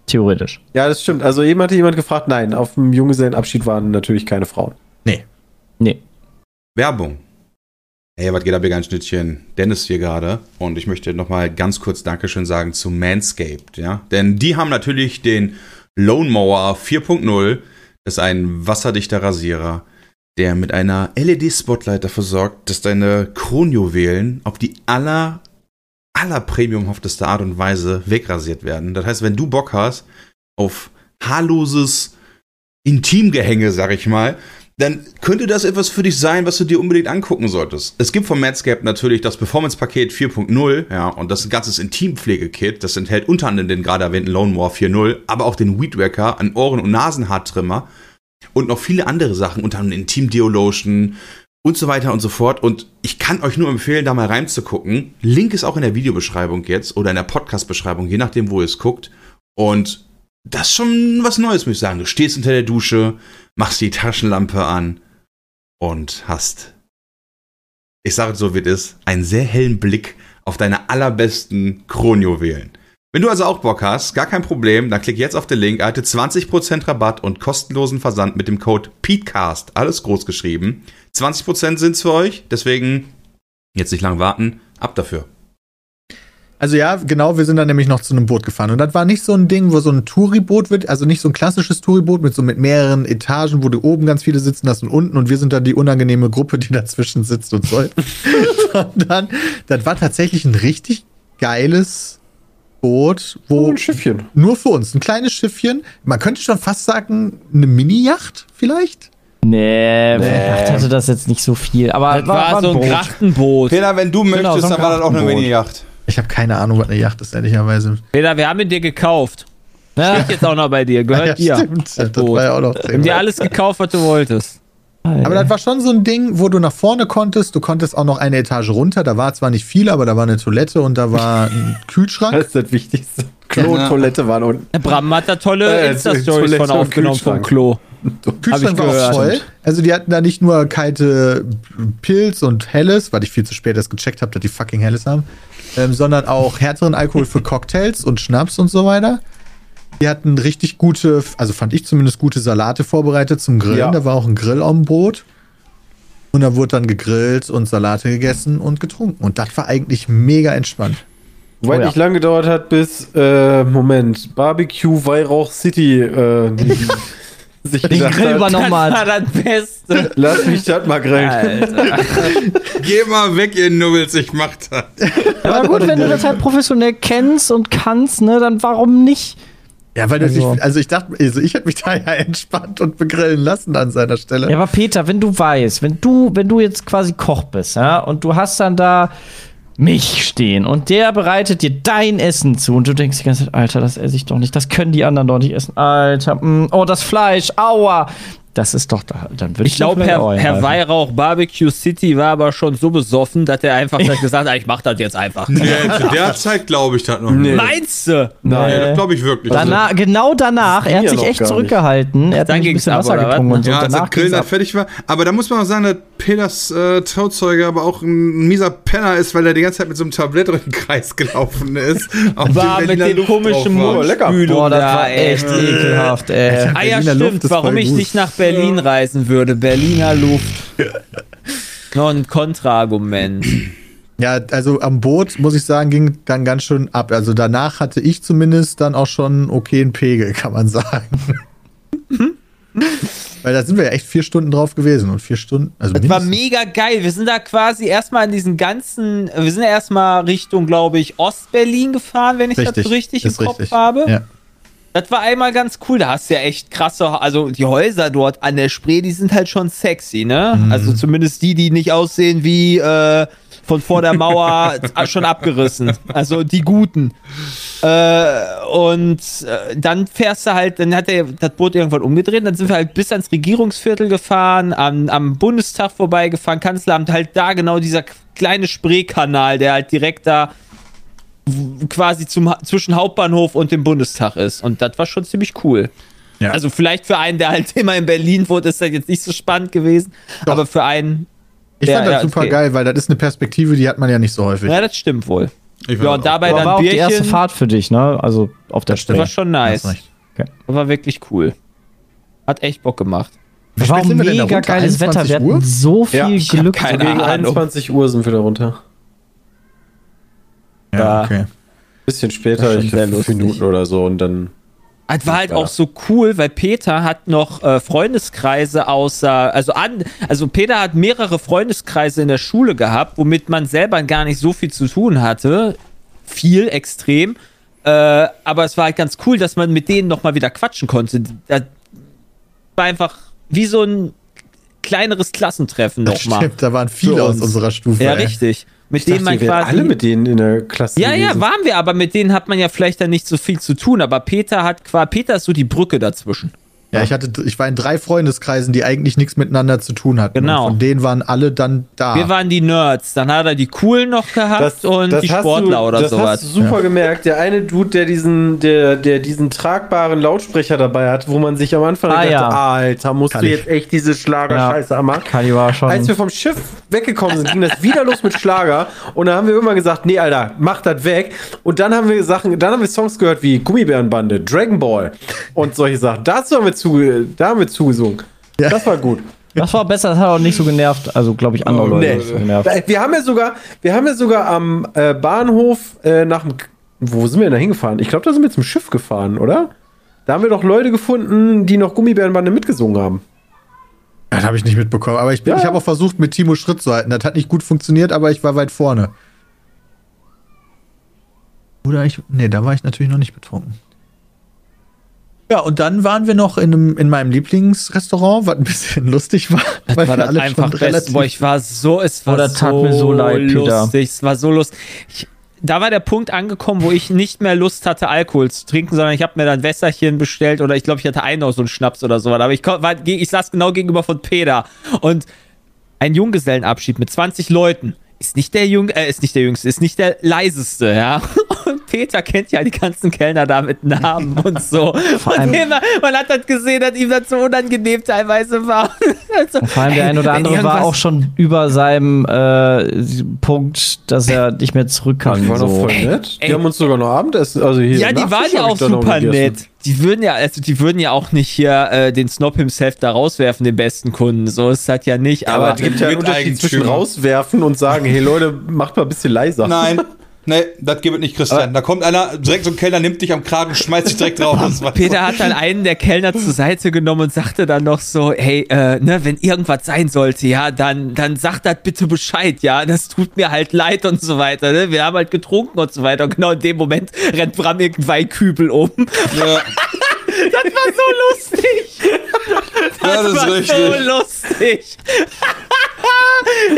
Theoretisch. Ja, das stimmt. Also eben hatte jemand gefragt, nein, auf dem Junggesellenabschied waren natürlich keine Frauen. Nee. Nee. Werbung. Hey, was geht ab, ihr ganz Schnittchen? Dennis hier gerade. Und ich möchte nochmal ganz kurz Dankeschön sagen zu Manscaped, ja. Denn die haben natürlich den Lone Mower 4.0. Das ist ein wasserdichter Rasierer, der mit einer LED-Spotlight dafür sorgt, dass deine Kronjuwelen auf die aller, aller premiumhafteste Art und Weise wegrasiert werden. Das heißt, wenn du Bock hast auf haarloses Intimgehänge, sag ich mal, dann könnte das etwas für dich sein, was du dir unbedingt angucken solltest. Es gibt von Manscaped natürlich das Performance-Paket 4.0, ja, und das ist ein ganzes Intimpflegekit. Das enthält unter anderem den gerade erwähnten Lone Mower 4.0, aber auch den Weedwacker, einen Ohren- und Nasenhaartrimmer und noch viele andere Sachen, unter anderem Intim Deo Lotion und so weiter und so fort. Und ich kann euch nur empfehlen, da mal reinzugucken. Link ist auch in der Videobeschreibung jetzt oder in der Podcast-Beschreibung, je nachdem, wo ihr es guckt. Und das ist schon was Neues, muss ich sagen. Du stehst unter der Dusche, machst die Taschenlampe an und hast, ich sage es so wie es ist, einen sehr hellen Blick auf deine allerbesten Kronjuwelen. Wenn du also auch Bock hast, gar kein Problem, dann klick jetzt auf den Link, erhalte 20% Rabatt und kostenlosen Versand mit dem Code PETECAST, alles groß geschrieben. 20% sind's für euch, deswegen jetzt nicht lang warten, ab dafür. Also ja, genau, wir sind dann nämlich noch zu einem Boot gefahren. Und das war nicht so ein Ding, wo so ein Touriboot wird, also nicht so ein klassisches Touriboot mit so mit mehreren Etagen, wo du oben ganz viele sitzen hast und unten und wir sind dann die unangenehme Gruppe, die dazwischen sitzt und soll. [laughs] Sondern das war tatsächlich ein richtig geiles Boot, wo ein Schiffchen. nur für uns, ein kleines Schiffchen. Man könnte schon fast sagen, eine Mini-Yacht vielleicht? Nee, nee. hatte das jetzt nicht so viel. Aber Das war, so ein Boot. Grachtenboot. Peter, wenn du möchtest, so dann war das auch eine. Mini-Yacht. Ich habe keine Ahnung, was eine Yacht ist, ehrlicherweise. Peter, wir haben ihn dir gekauft. Ja. Steht jetzt auch noch bei dir. Gehört [laughs] dir. stimmt. Das war ja auch noch Wir haben dir alles gekauft, was du wolltest. Aber das war schon so ein Ding, wo du nach vorne konntest. Du konntest auch noch eine Etage runter. Da war zwar nicht viel, aber da war eine Toilette und da war [laughs] ein Das Kühlschrank. ist das Wichtigste. Klo und Ja. Toilette waren unten. Der Bram hat da tolle Äh, Insta-Stories von aufgenommen vom Kühlschrank. Klo. Kühlschrank war auch voll. Also die hatten da nicht nur kalte Pilz und Helles, weil ich viel zu spät erst gecheckt habe, dass die fucking Helles haben, ähm, sondern auch härteren Alkohol für Cocktails und Schnaps und so weiter. Die hatten richtig gute, also fand ich zumindest gute Salate vorbereitet zum Grillen. Ja. Da war auch ein Grill am Boot. Und da wurde dann gegrillt und Salate gegessen und getrunken. Und das war eigentlich mega entspannt. Wobei Oh ja. nicht lange gedauert hat, bis, äh, Moment, Barbecue Weihrauch City äh, [laughs] sich Den gedacht Grill hat, Das war das Beste. lass mich das mal grillen. Alter. Geh mal weg, ihr Nubbels, ich mach das. Aber gut, wenn du das halt professionell kennst und kannst, ne, dann warum nicht? Ja, weil Also- ich, also ich dachte, also ich hätte mich da ja entspannt und begrillen lassen an seiner Stelle. Ja, aber Peter, wenn du weißt, wenn du, wenn du jetzt quasi Koch bist, ja, und du hast dann da mich stehen. Und der bereitet dir dein Essen zu. Und du denkst die ganze Zeit, Alter, das esse ich doch nicht, das können die anderen doch nicht essen, Alter, mm, oh, das Fleisch, aua. Das ist doch, da, dann würde ich Ich glaube, Herr, Herr. Weihrauch Barbecue City war aber schon so besoffen, dass er einfach [laughs] gesagt hat, ich mach das jetzt einfach. Nee, zu der Zeit glaube ich das noch Nee. nicht. Meinst du? Nein. Ja, das glaube ich wirklich. Danach, genau danach, er hat sich echt nicht. zurückgehalten. Er hat Dann ein bisschen ab, Wasser getrunken und so. ja, und als der danach Grill dann ab. fertig war. Aber da muss man auch sagen, dass Peters äh, Trauzeuge aber auch ein mieser Penner ist, weil er die ganze Zeit mit so einem Tablett den Kreis gelaufen ist. auf War mit Luft komischen drauf war. lecker. Mundspülung Boah, das da, war echt ekelhaft, ey. Ah ja, stimmt, warum ich nicht nach Berlin reisen würde. Berliner Luft. Noch ein Kontraargument. Ja, also am Boot, muss ich sagen, ging dann ganz schön ab. Also danach hatte ich zumindest dann auch schon okayen Pegel, kann man sagen. Weil da sind wir ja echt vier Stunden drauf gewesen und vier Stunden, also Das war mega geil. Wir sind da quasi erstmal in diesen ganzen, wir sind ja erstmal Richtung, glaube ich, Ostberlin gefahren, wenn ich das so richtig im Kopf richtig. habe. Ja. Das war einmal ganz cool. Da hast du ja echt krasse, also die Häuser dort an der Spree, die sind halt schon sexy, ne? Mhm. Also zumindest die, die nicht aussehen wie äh, von vor der Mauer [laughs] schon abgerissen. Also die guten. Äh, und äh, dann fährst du halt, dann hat er das Boot irgendwann umgedreht, dann sind wir halt bis ans Regierungsviertel gefahren, am, am Bundestag vorbeigefahren, Kanzleramt, halt da genau dieser kleine Spreekanal, der halt direkt da quasi zum, zwischen Hauptbahnhof und dem Bundestag ist. Und das war schon ziemlich cool. Ja. Also vielleicht für einen, der halt [laughs] immer in Berlin wohnt, ist das jetzt nicht so spannend gewesen. Doch. Aber für einen, Ich Ja, fand das ja, super okay. geil, weil das ist eine Perspektive, die hat man ja nicht so häufig. ja, das stimmt wohl. Ich Ja, und dabei dann war auch die erste Bierchen. Fahrt für dich, ne? Also auf der Das Spree. war schon nice. Das war wirklich cool. Hat echt Bock gemacht. War wir da mega geiles Wetter. 21 Wir hatten so viel Ja, Glück. keine Gegen Ahnung. 21 Uhr sind wir da runter. Ja, okay. Bisschen später, ich glaube fünf. Minuten oder so und dann. Es war halt Ja. auch so cool, weil Peter hat noch äh, Freundeskreise außer, also an, also Peter hat mehrere Freundeskreise in der Schule gehabt, womit man selber gar nicht so viel zu tun hatte. Viel, extrem. Äh, aber es war halt ganz cool, dass man mit denen nochmal wieder quatschen konnte. Das war einfach wie so ein kleineres Klassentreffen nochmal. Stimmt, da waren viele aus uns. unserer Stufe. Ja, ey. richtig. Mit Ich denen dachte, man quasi. alle mit denen in der Klasse. Ja, ja, gewesen. waren wir, aber mit denen hat man ja vielleicht dann nicht so viel zu tun. Aber Peter hat quasi, Peter ist so die Brücke dazwischen. Ja, ich hatte, ich war in drei Freundeskreisen, die eigentlich nichts miteinander zu tun hatten. Genau. Und von denen waren alle dann da. Wir waren die Nerds, dann hat er die coolen noch gehabt und die hast Sportler du, oder das sowas. hast du super Ja. gemerkt. Der eine Dude, der diesen, der, der diesen tragbaren Lautsprecher dabei hat, wo man sich am Anfang Ah, dachte, ja. Alter, musst Kann du ich. jetzt echt diese Schlager-Scheiße anmachen. Kali war schon. Als wir vom Schiff weggekommen sind, ging das wieder los mit Schlager. Und dann haben wir irgendwann gesagt, nee, Alter, mach das weg. Und dann haben wir Sachen, dann haben wir Songs gehört wie Gummibärenbande, Dragon Ball und solche Sachen. Dazu haben wir, zuge, da haben wir zugesungen. Ja. Das war gut. Das war besser, das hat auch nicht so genervt. Also, glaube ich, andere Leute Nee. nicht so genervt. Wir haben ja sogar, wir haben ja sogar am äh, Bahnhof äh, nach dem, wo sind wir denn da hingefahren? Ich glaube, da sind wir zum Schiff gefahren, oder? Da haben wir doch Leute gefunden, die noch Gummibärenbande mitgesungen haben. Das habe ich nicht mitbekommen. Aber ich, bin- Ja. ich habe auch versucht, mit Timo Schritt zu halten. Das hat nicht gut funktioniert, aber ich war weit vorne. Oder ich. Nee, da war ich natürlich noch nicht betrunken. Ja, und dann waren wir noch in, einem, in meinem Lieblingsrestaurant, was ein bisschen [laughs] lustig war. Das weil war wir das alle einfach best. Boah, ich war so, es war Oh, das tat so, mir so leid, Peter. lustig. Es war so lustig. Ich, da war der Punkt angekommen, wo ich nicht mehr Lust hatte, Alkohol zu trinken, sondern ich habe mir dann Wässerchen bestellt oder ich glaube, ich hatte einen aus so einen Schnaps oder so. Aber ich, war, ich saß genau gegenüber von Peter und ein Junggesellenabschied mit 20 Leuten ist nicht der Jung, äh, ist nicht der Jüngste, ist nicht der leiseste, ja. [laughs] Und Peter kennt ja die ganzen Kellner da mit Namen und so. Und allem- immer, man hat das gesehen, dass ihm das so unangenehm teilweise war. [laughs] Also, Vor allem der ein oder andere war auch schon über seinem äh, Punkt, dass er nicht mehr zurück kann. Die waren doch so. voll nett. Ey. Die haben uns sogar noch Abendessen, also hier Ja, die waren ja auch super gegessen. nett. Die würden ja, also die würden ja auch nicht hier äh, den Snob himself da rauswerfen, den besten Kunden. So ist das ja nicht. Aber Aber, es gibt ja einen Unterschied zwischen rauswerfen und sagen, hey Leute, macht mal ein bisschen leiser. Nein, [laughs] nee, das gibt es nicht, Christian. da kommt einer, direkt so ein Kellner, nimmt dich am Kragen, schmeißt dich direkt raus. Peter hat dann einen der Kellner zur Seite genommen und sagte dann noch so, hey, äh, ne, wenn irgendwas sein sollte, ja, dann, dann sagt das bitte Bescheid, ja, das tut mir halt leid und so weiter, ne? Wir haben halt getrunken und so weiter. Und genau in dem Moment rennt Bram irgendein Weinkübel um. Ja, [laughs] Das war so lustig. [laughs] ja, das war richtig. so lustig.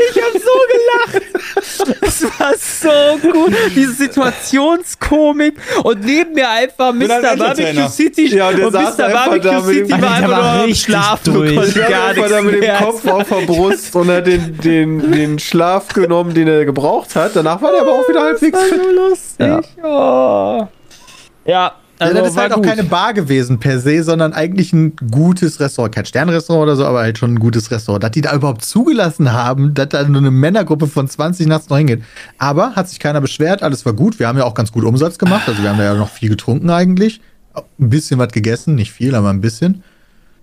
ich habe so gelacht. Es war so gut. Diese Situationskomik und neben mir einfach Mr. Barbecue City Ja, und saß Mr. Barbecue City war einfach nur am. Du durch. Ich gar nichts da mit dem. Kopf auf der Brust und hat den, den, den Schlaf genommen, den er gebraucht hat. Danach war der aber auch wieder halbwegs Das war fit. so lustig. Ja, ja also ja, das ist war halt auch gut. keine Bar gewesen per se, sondern eigentlich ein gutes Restaurant. Kein Sternrestaurant oder so, aber halt schon ein gutes Restaurant. Dass die da überhaupt zugelassen haben, dass da nur eine Männergruppe von 20 nachts noch hingeht. Aber hat sich keiner beschwert, alles war gut. Wir haben ja auch ganz gut Umsatz gemacht. Also wir haben da ja noch viel getrunken eigentlich. Ein bisschen was gegessen, nicht viel, aber ein bisschen.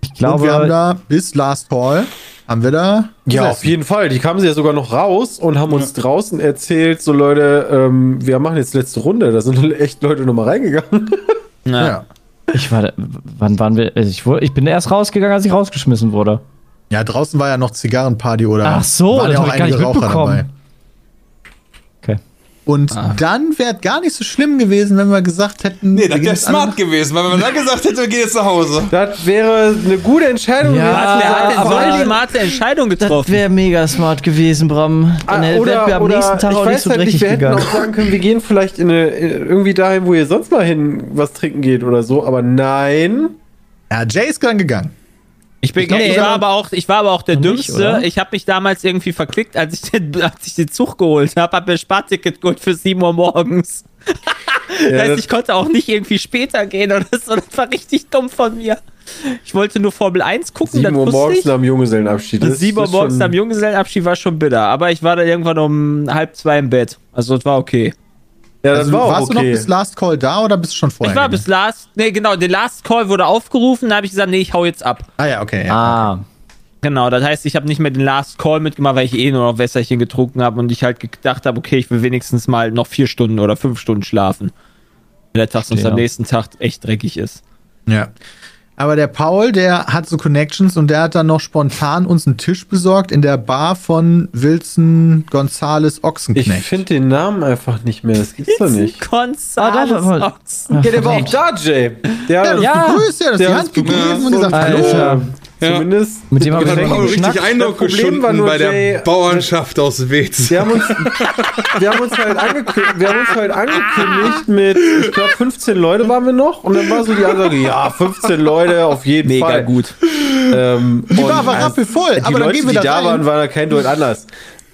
Ich Und wir haben glaube, da bis Last Call haben wir da Ja, gesessen. auf jeden Fall. Die kamen sie ja sogar noch raus und haben uns draußen erzählt, so Leute, ähm, wir machen jetzt letzte Runde. Da sind [laughs] echt Leute nochmal reingegangen. Ja. Ja. Ich war, wann waren wir? also Ich, wurde, ich bin erst rausgegangen, als ich rausgeschmissen wurde. Ja, draußen war ja noch Zigarrenparty oder. Ach so, waren das ja auch ich gar einige nicht Raucher mitbekommen. dabei. Und dann wäre gar nicht so schlimm gewesen, wenn wir gesagt hätten. Nee, das wäre smart gewesen, weil wenn man dann gesagt hätte, wir gehen jetzt nach Hause. Das wäre eine gute Entscheidung. Ja, gewesen. Was, wer hat denn so aber- eine smarte Entscheidung Das getroffen? wäre mega smart gewesen, Bram. Ah, Dann hätten wir am nächsten Tag ich auch weiß nicht so halt dreckig nicht, wir hätten gegangen. auch sagen können, wir gehen vielleicht in eine, in- irgendwie dahin, wo ihr sonst mal hin was trinken geht oder so, aber nein. Ja, Jay ist dann gegangen. Ich, bin, glaub, ich, oder- war aber auch, ich war aber auch der Dümmste. ich habe mich damals irgendwie verklickt, als ich den, [laughs] als ich den Zug geholt habe, habe mir ein Sparticket geholt für 7 Uhr morgens. [laughs] das Ja, heißt, das- ich konnte auch nicht irgendwie später gehen oder so. Das war richtig dumm von mir. Ich wollte nur Formel 1 gucken, 7 Uhr morgens ich. nach dem Junggesellenabschied. Und 7 Uhr morgens am Junggesellenabschied war schon bitter. Aber ich war dann irgendwann um halb zwei im Bett. Also das war okay. Ja, das Also, war auch warst du noch okay. bis Last Call da oder bist du schon vorher? Ich war gegangen? bis last, nee genau, der Last Call wurde aufgerufen, da habe ich gesagt, nee, ich hau jetzt ab. Ah ja, okay. Ja. Ah, Genau, das heißt, ich habe nicht mehr den Last Call mitgemacht, weil ich eh nur noch Wässerchen getrunken habe und ich halt gedacht habe, okay, ich will wenigstens mal noch vier Stunden oder fünf Stunden schlafen. Weil der Tag sonst am nächsten Tag echt dreckig ist. Ja. Aber der Paul, der hat so Connections und der hat dann noch spontan uns einen Tisch besorgt in der Bar von Wilson Gonzales Ich Ochsenknecht. finde den Namen einfach nicht mehr. Das gibt's doch nicht. Gonzales Ah, da war- Ochsen. Ja, der war auch da, Jay. Der ja, hat du Ja. begrüßt ja, das Der die hat Hand uns gegeben und gesagt, und- hallo. Ja. zumindest Mit dem haben wir Paul richtig. Eindruck war geschunden nur, bei der Jay, Bauernschaft aus Wetz. Wir haben uns, wir haben uns halt angekündigt, wir haben uns halt angekündigt mit, ich glaube 15 Leute waren wir noch und dann war so die Ansage, ja 15 Leute auf jeden Mega Fall. gut. Ähm, Die und Bar war rappelvoll, die aber dann Leute, gehen wir die da da rein. waren, waren da kein Deut anders.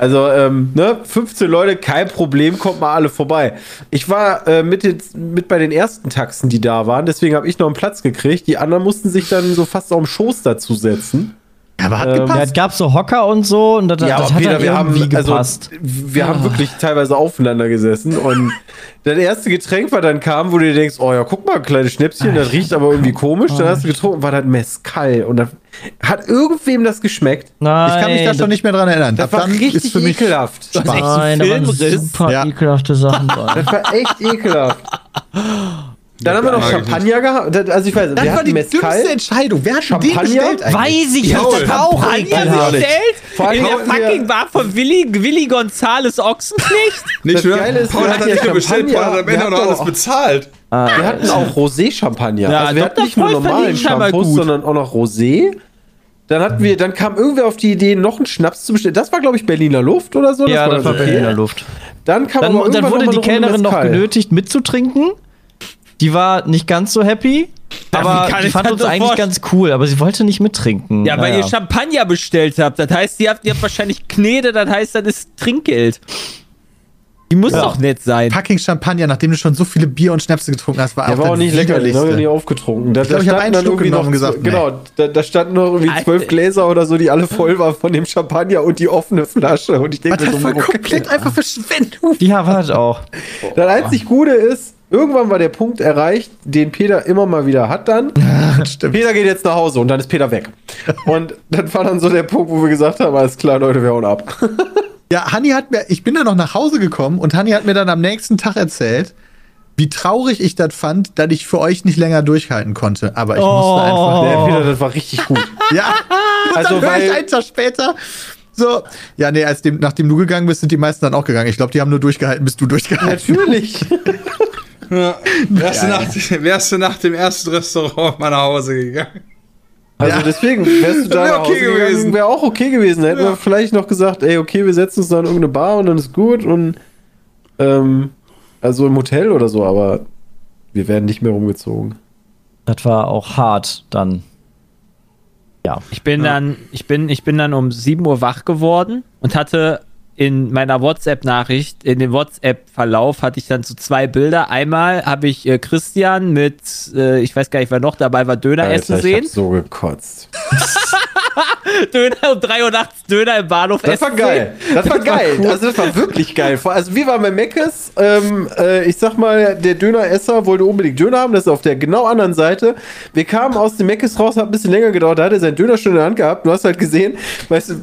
Also, ähm, ne, 15 Leute, kein Problem, kommt mal alle vorbei. Ich war äh, mit, den, mit bei den ersten Taxen, die da waren, deswegen habe ich noch einen Platz gekriegt. Die anderen mussten sich dann so fast auf den Schoß dazu setzen. Aber hat Ähm, gepasst. Ja, es gab so Hocker und so und das, das hat Peter, dann wir haben, irgendwie also, gepasst. wir haben wirklich teilweise aufeinander gesessen und [laughs] das erste Getränk, was dann kam, wo du dir denkst, oh ja, guck mal, kleines Schnäpschen, das riecht aber irgendwie komisch. Dann hast du getrunken, war das Mescal und das hat irgendwem das geschmeckt. Nein, ich kann mich da schon nicht mehr dran erinnern. Das Ab war dann richtig ist für mich ekelhaft. Das ist echt Nein, ein da waren super Ja. ekelhafte Sachen [laughs] dran. Das war echt ekelhaft. [laughs] Dann haben wir noch Champagner gehabt. Das- Also ich weiß, Das wir war die Mezcal. dümmste Entscheidung. Wer hat denn den Champagner? bestellt eigentlich? Weiß ich, das war auch Champagner bestellt? Vor allem In der fucking Bar von Willi, Willi Gonzales Ochsenknecht? [laughs] Nicht Das ist, Paul hat das nicht ja nur bestellt, Paul hat am Champagner, Ende auch noch wir alles hatten bezahlt. Wir hatten auch Rosé-Champagner. Ja, also wir hatten nicht nur normalen Shampoos, sondern auch noch Rosé. Dann hatten wir, dann kam irgendwer auf die Idee, noch einen Schnaps zu bestellen. Das war, glaube ich, Berliner Luft oder so. Ja, das war okay. Berliner Luft. Dann kam Dann, aber dann wurde die Kellnerin noch genötigt mitzutrinken. Die war nicht ganz so happy, aber die ich fand uns so eigentlich vorstellen? ganz cool, aber sie wollte nicht mittrinken. Ja, weil Naja. ihr Champagner bestellt habt. Das heißt, ihr habt, ihr habt wahrscheinlich Knete, das heißt, das ist Trinkgeld. Die muss doch nett sein. Fucking Champagner, nachdem du schon so viele Bier und Schnäpse getrunken hast, war Der war auch nicht lecker, den haben wir nie aufgetrunken. Da, Ich glaub, da ich hab standen einen Schluck genommen noch und gesagt, Genau, da, da standen noch irgendwie Alter. zwölf Gläser oder so, die alle voll waren von dem Champagner und die offene Flasche. Und ich denke, Das mir so, war okay. komplett einfach Verschwendung. Ja, war das auch. Das einzig Gute ist, irgendwann war der Punkt erreicht, den Peter immer mal wieder hat dann. [laughs] Stimmt. Peter geht jetzt nach Hause und dann ist Peter weg. Und dann war dann so der Punkt, wo wir gesagt haben, alles klar, Leute, wir hauen ab. [laughs] Ja, Hanni hat mir, ich bin dann noch nach Hause gekommen und Hanni hat mir dann am nächsten Tag erzählt, wie traurig ich das fand, dass ich für euch nicht länger durchhalten konnte. Aber ich musste einfach. Der Peter, das war richtig gut. [laughs] Ja, Also, also dann höre ich einen Tag später. So, ja, nee, als dem, nachdem du gegangen bist, sind die meisten dann auch gegangen. Ich glaube, die haben nur durchgehalten, bis du durchgehalten Natürlich. Ja. Wärst, du nach, wärst du nach dem ersten Restaurant mal nach Hause gegangen? Also Ja. deswegen, wärst du da Wär okay gewesen. wäre auch okay gewesen. Hätten Ja. wir vielleicht noch gesagt, ey, okay, wir setzen uns da in irgendeine Bar und dann ist gut und ähm, also im Hotel oder so, aber wir werden nicht mehr rumgezogen. Das war auch hart dann. Ja. Ich bin dann, ich bin, ich bin dann um 7 Uhr wach geworden und hatte in meiner WhatsApp-Nachricht, in dem WhatsApp-Verlauf hatte ich dann so zwei Bilder. Einmal habe ich äh, Christian mit, äh, ich weiß gar nicht, wer noch dabei war, Döner essen ich sehen. hab so gekotzt. [laughs] Döner um 3 Uhr nachts Döner im Bahnhof Das essen war geil. Das war geil. Also das war wirklich geil. Also wir waren bei Meckes. Ähm, äh, ich sag mal, der Döneresser wollte unbedingt Döner haben. Das ist auf der genau anderen Seite. Wir kamen aus dem Meckes raus, hat ein bisschen länger gedauert. Da hat er seinen Döner schon in der Hand gehabt. Du hast halt gesehen, weißt du,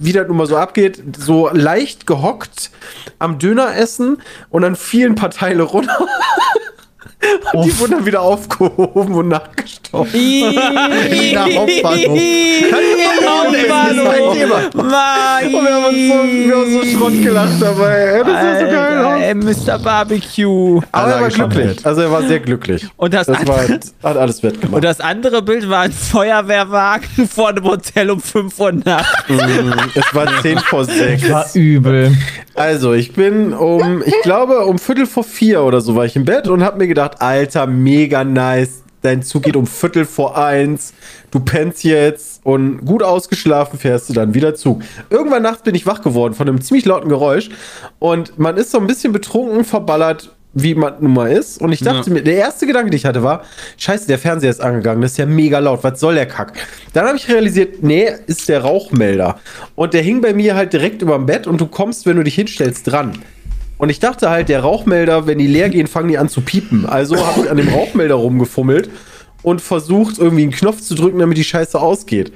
wie das nun mal so abgeht, so leicht gehockt am Döner essen und dann fielen ein paar Teile runter. [laughs] Die wurden dann wieder aufgehoben und nachgestaubt. Berliner Hauptbahnhof. Hauptbahnhof. Und wir haben uns so, wir haben so Schrott gelacht dabei. Das ist so geil. Mr. Barbecue. Aber er war glücklich. Also er war sehr glücklich. Und das, Das war, andere, hat alles wettgemacht. und das andere Bild war ein Feuerwehrwagen [laughs] vor einem Hotel um 5 Uhr nachts. es war 10 vor 6. War übel. Also, ich bin um, ich glaube, um Viertel vor vier oder so war ich im Bett und hab mir gedacht, Alter, mega nice. Dein Zug geht um Viertel vor eins. Du pennst jetzt und gut ausgeschlafen fährst du dann wieder Zug. Irgendwann nachts bin ich wach geworden von einem ziemlich lauten Geräusch und man ist so ein bisschen betrunken, verballert, wie man nun mal ist. Und ich dachte mir, der erste Gedanke, den ich hatte, war, scheiße, der Fernseher ist angegangen, das ist ja mega laut, was soll der Kack? Dann habe ich realisiert, nee, ist der Rauchmelder. Und der hing bei mir halt direkt über dem Bett und du kommst, wenn du dich hinstellst, dran. Und ich dachte halt, der Rauchmelder, wenn die leer gehen, fangen die an zu piepen. Also habe ich an dem Rauchmelder rumgefummelt und versucht, irgendwie einen Knopf zu drücken, damit die Scheiße ausgeht.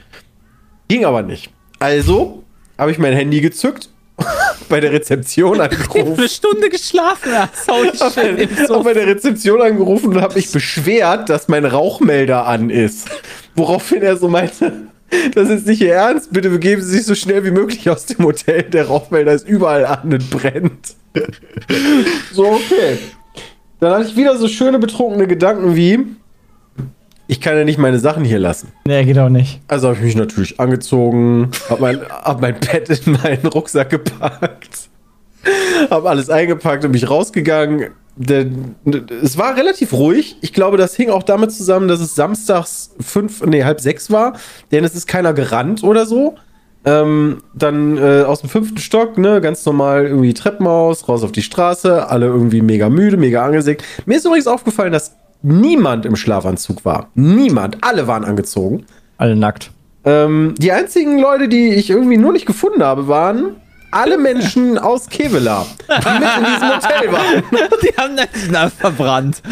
Ging aber nicht. Also habe ich mein Handy gezückt, [laughs] bei der Rezeption [laughs] angerufen. Eine Stunde geschlafen hast. Hau dich schön im Hab Sofa. bei der Rezeption angerufen und habe mich beschwert, dass mein Rauchmelder an ist. Woraufhin er so meinte, [laughs] das ist nicht Ihr Ernst, bitte begeben Sie sich so schnell wie möglich aus dem Hotel. Der Rauchmelder ist überall an und brennt. So, okay. Dann hatte ich wieder so schöne betrunkene Gedanken wie, ich kann ja nicht meine Sachen hier lassen. Nee, geht auch nicht. Also habe ich mich natürlich angezogen, habe mein, hab mein Bett in meinen Rucksack gepackt, habe alles eingepackt und mich rausgegangen. Der, es war relativ ruhig. Ich glaube, das hing auch damit zusammen, dass es samstags fünf, nee, halb sechs war, denn es ist keiner gerannt oder so. Ähm, dann äh, aus dem fünften Stock, ne, ganz normal irgendwie Treppenhaus, raus auf die Straße, alle irgendwie mega müde, mega angesägt. Mir ist übrigens aufgefallen, dass niemand im Schlafanzug war. Niemand. Alle waren angezogen. Alle nackt. Ähm, die einzigen Leute, die ich irgendwie nur nicht gefunden habe, waren alle Menschen aus Kevela, die mit in diesem Hotel waren. [laughs] Die haben das na, verbrannt.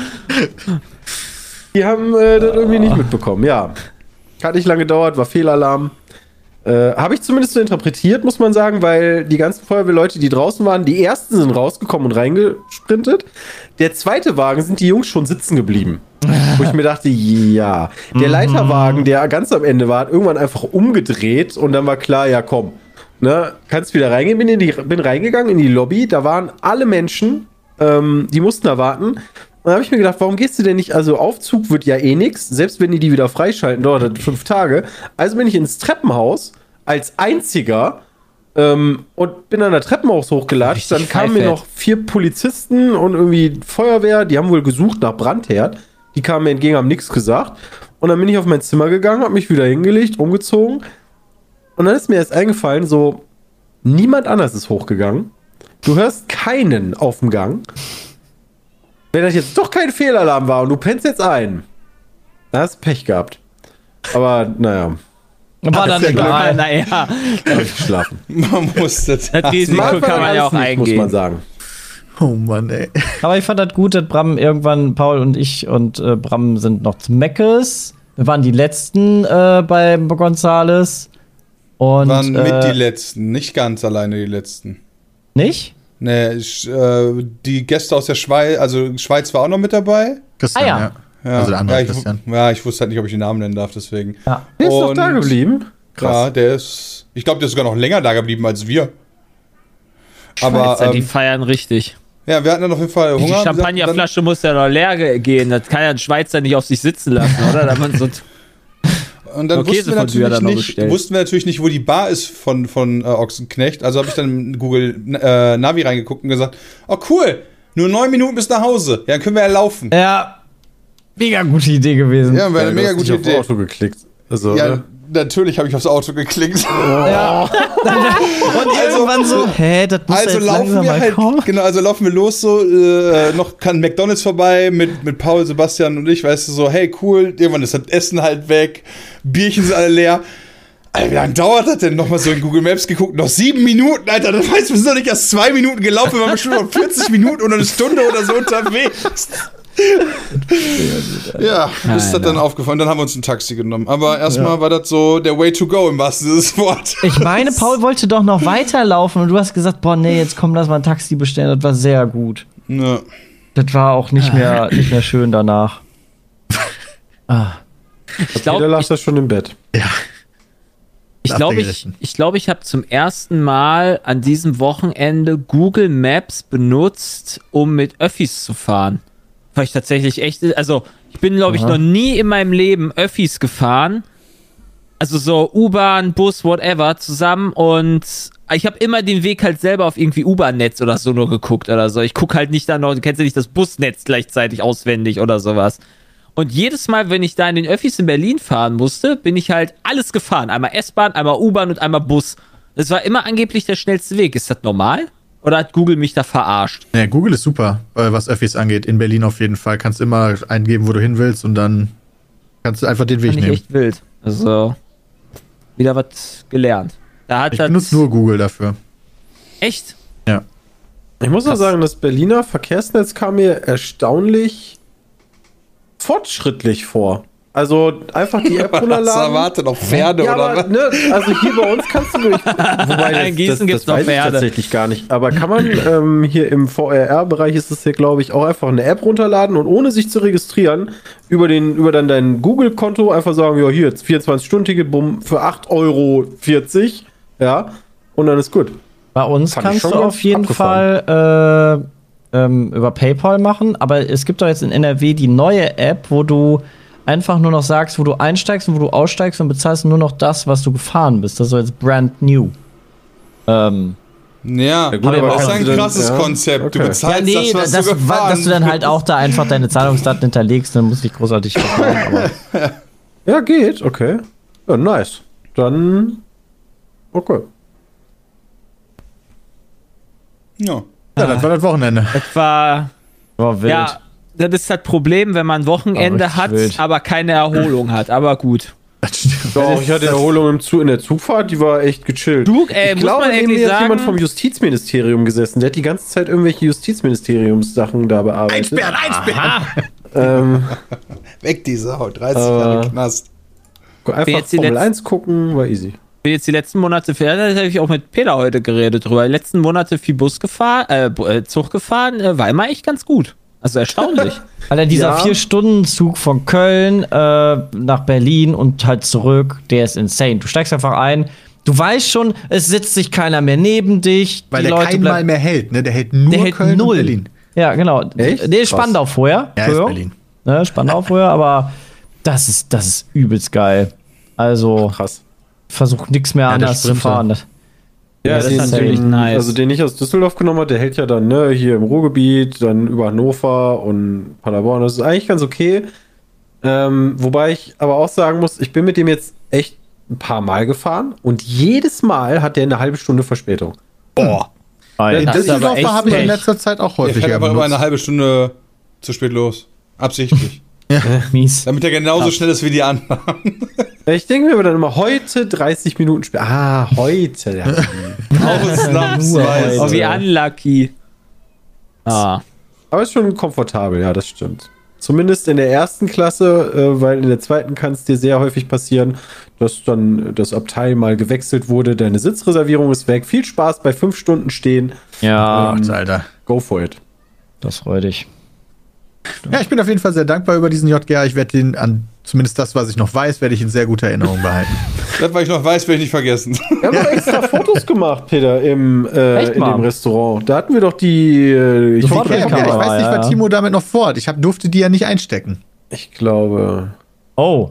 Die haben äh, das irgendwie nicht mitbekommen, ja. Hat nicht lange gedauert, war Fehlalarm. Äh, Habe ich zumindest so interpretiert, muss man sagen, weil die ganzen Feuerwehrleute, die draußen waren, die ersten sind rausgekommen und reingesprintet. Der zweite Wagen sind die Jungs schon sitzen geblieben. Wo ich mir dachte, ja. Der Leiterwagen, der ganz am Ende war, hat irgendwann einfach umgedreht und dann war klar, ja komm, ne, kannst wieder reingehen. Bin, in die, bin reingegangen in die Lobby, da waren alle Menschen, ähm, die mussten da warten. Und dann habe ich mir gedacht, warum gehst du denn nicht? Also Aufzug wird ja eh nix, selbst wenn die die wieder freischalten, dauert das fünf Tage. Also bin ich ins Treppenhaus als einziger ähm, und bin an der Treppenhaus hochgelatscht. Richtig Dann kamen mir noch vier Polizisten und irgendwie Feuerwehr, die haben wohl gesucht nach Brandherd. Die kamen mir entgegen, haben nichts gesagt. Und dann bin ich auf mein Zimmer gegangen, habe mich wieder hingelegt, umgezogen. Und dann ist mir erst eingefallen, so, niemand anders ist hochgegangen. Du hörst keinen auf dem Gang. Wenn das jetzt doch kein Fehlalarm war und du pennst jetzt ein, dann hast du Pech gehabt. Aber naja, War dann egal. Naja, hab ich geschlafen. [laughs] Man muss das. das Risiko kann man ja auch nicht, Muss man eingehen. sagen. Oh Mann, ey. Aber ich fand das gut, dass Bram irgendwann, Paul und ich und äh, Bram sind noch zu Meckes. Wir waren die letzten äh, bei Gonzales. Und waren mit äh, die letzten, nicht ganz alleine die letzten. nicht? Nee, ich, äh, die Gäste aus der Schweiz, also Schweiz war auch noch mit dabei. Christian, Ah, ja. ja. Ja, Also der andere ja, ich, Christian. ja, ich wusste halt nicht, ob ich den Namen nennen darf, deswegen. Ja. Der ist doch da geblieben. Ja, der ist. Ich glaube, der ist sogar noch länger da geblieben als wir. Aber Schweizer, die ähm, feiern richtig. ja, wir hatten dann auf jeden Fall Die Hunger. Champagnerflasche muss ja noch leer ge- gehen. Das kann ja ein Schweizer nicht auf sich sitzen lassen, oder? Da man so Und dann wussten wir, natürlich nicht, wussten wir natürlich nicht, wo die Bar ist von, von äh, Ochsenknecht. Also habe ich dann in Google äh, Navi reingeguckt und gesagt, oh cool, nur neun Minuten bis nach Hause. Ja, dann können wir ja laufen. Ja. Mega gute Idee gewesen. Ja, wäre Ja, eine du mega gute nicht auf Idee. Auto geklickt. Also, Ja, ne? Natürlich habe ich aufs Auto geklickt. Ja. [laughs] Und irgendwann so, hä, das muss Also jetzt laufen wir halt, kommen. genau, also laufen wir los so, äh, noch kann McDonalds vorbei mit, mit Paul, Sebastian und ich, weißt du, so, hey, cool, irgendwann ist das Essen halt weg, Bierchen sind alle leer. Alter, wie lange dauert das denn? Nochmal so in Google Maps geguckt, noch sieben Minuten, Alter, das heißt, wir sind doch nicht erst zwei Minuten gelaufen, wir waren bestimmt noch 40 Minuten oder eine Stunde oder so unterwegs. [laughs] Ja, ist das dann aufgefallen. Dann haben wir uns ein Taxi genommen. Aber erstmal war das so der Way to go im wahrsten Sinne des Wortes. Ich meine, [laughs] Paul wollte doch noch weiterlaufen und du hast gesagt, boah, nee, jetzt komm, lass mal ein Taxi bestellen. Das war sehr gut. Ja. Das war auch nicht mehr, nicht mehr schön danach. [laughs] Ah. Ich Jeder glaube, lag ich, da schon im Bett. ich, glaub, ich, ich, glaub, ich habe zum ersten Mal an diesem Wochenende Google Maps benutzt, um mit Öffis zu fahren. Weil ich tatsächlich echt, also ich bin, glaube ich, Aha. noch nie in meinem Leben Öffis gefahren. Also so U-Bahn, Bus, whatever zusammen und ich habe immer den Weg halt selber auf irgendwie U-Bahn-Netz oder so nur geguckt oder so. Ich gucke halt nicht da noch, du kennst ja nicht das Busnetz gleichzeitig auswendig oder sowas. Und jedes Mal, wenn ich da in den Öffis in Berlin fahren musste, bin ich halt alles gefahren. Einmal S-Bahn, einmal U-Bahn und einmal Bus. Das war immer angeblich der schnellste Weg. Ist das normal? Oder hat Google mich da verarscht? Ja, Google ist super, äh, was Öffis angeht. In Berlin auf jeden Fall. Kannst immer eingeben, wo du hin willst und dann kannst du einfach den Weg Fand ich nehmen. echt wild. Also, wieder was gelernt. Da hat Ich benutze nur Google dafür. echt. Ja. Ich muss auch Krass. sagen, das Berliner Verkehrsnetz kam mir erstaunlich fortschrittlich vor. Also einfach die [laughs] App Was runterladen. erwartet noch Pferde ja, oder aber, was? ne, also hier bei uns kannst du durch. [laughs] Wobei, In Gießen gibt's das noch weiß ich Pferde. tatsächlich gar nicht. Aber kann man [clears throat] ähm, hier im VRR-Bereich ist es ja, glaube ich, auch einfach eine App runterladen und ohne sich zu registrieren, über, den, über dann dein Google-Konto einfach sagen, ja, hier, 24-Stunden-Ticket, bumm, für 8,40 Euro. Ja, und dann ist gut. Bei uns Fand kannst du auf jeden Fall äh, ähm, über PayPal machen, aber es gibt doch jetzt in NRW die neue App, wo du einfach nur noch sagst, wo du einsteigst und wo du aussteigst und bezahlst nur noch das, was du gefahren bist. Das ist jetzt brand new. Ähm, Ja, gut, aber aber das ist kannst ein du dann- krasses ja, Konzept. Du okay. ja, bezahlst nee, das, was das, du gefahren dass du dann halt auch da einfach deine Zahlungsdaten hinterlegst, dann musst du dich großartig verfahren. [laughs] Ja, geht, okay. Ja, nice. Dann. Okay. Ja. Ja, das war das Wochenende. Das war, war wild. ja, das ist das Problem, wenn man Wochenende richtig hat, wild. aber keine Erholung hat. Aber gut. Das stimmt. Doch, ich hatte Erholung im Zug, in der Zugfahrt, die war echt gechillt. Du, äh, ich muss glaube, man neben irgendwie mir hat jemand vom Justizministerium gesessen. Der hat die ganze Zeit irgendwelche Justizministeriumssachen da bearbeitet. Einsperren, einsperren! Ähm, Weg die Sau, 30 Äh, Jahre Knast. einfach jetzt die Formel letzten- 1 gucken, war easy. bin jetzt die letzten Monate, da habe ich auch mit Peter heute geredet drüber. Die letzten Monate viel Bus gefahren, äh, äh, Zug gefahren, äh, war immer echt ganz gut. Also erstaunlich. [laughs] Alter, dieser Ja. Vier-Stunden-Zug von Köln äh, nach Berlin und halt zurück, der ist insane. Du steigst einfach ein, du weißt schon, es sitzt sich keiner mehr neben dich. Weil die der Leute kein Mal mehr hält, ne? Der hält nur der hält Köln null. und Berlin. Ja, genau. Echt? Der ist Krass. Spandau vorher. Ja, ist. Berlin. Ne, Spandau vorher, aber das ist, das ist übelst geil. Also, Krass. versuch nichts mehr Ja, der anders zu fahren. Das- Ja, das ist natürlich den, nice. Also den ich aus Düsseldorf genommen habe, der hält ja dann ne, hier im Ruhrgebiet, dann über Hannover und Paderborn. Das ist eigentlich ganz okay. Ähm, wobei ich aber auch sagen muss, ich bin mit dem jetzt echt ein paar Mal gefahren und jedes Mal hat der eine halbe Stunde Verspätung. Boah. In Das ist aber Düsseldorf habe ich in letzter Zeit auch häufiger fährt einfach immer eine halbe Stunde zu spät los. Absichtlich. Mies. Damit er genauso schnell ist wie die anderen. [laughs] Ich denke mir aber dann immer heute 30 Minuten später. Ah, heute. [laughs] Ja. Ausnahmsweise. Oh, wie unlucky. Ah. aber ist schon komfortabel, ja, das stimmt. Zumindest in der ersten Klasse, äh, weil in der zweiten kann es dir sehr häufig passieren, dass dann das Abteil mal gewechselt wurde, deine Sitzreservierung ist weg. Viel Spaß bei fünf Stunden stehen. Ja, Gott, Alter. Go for it. das freut dich. Ja, ich bin auf jeden Fall sehr dankbar über diesen JGA. Ich werde den an, zumindest das, was ich noch weiß, werde ich in sehr guter Erinnerung behalten. [laughs] Das, was ich noch weiß, werde ich nicht vergessen. Wir haben doch extra [laughs] Fotos gemacht, Peter, im, äh, Echt in dem Restaurant. Da hatten wir doch die. Äh, ich, Kamera, ich weiß nicht, ja. was Timo damit noch vorhat. Ich hab, durfte die ja nicht einstecken. ich glaube. Oh.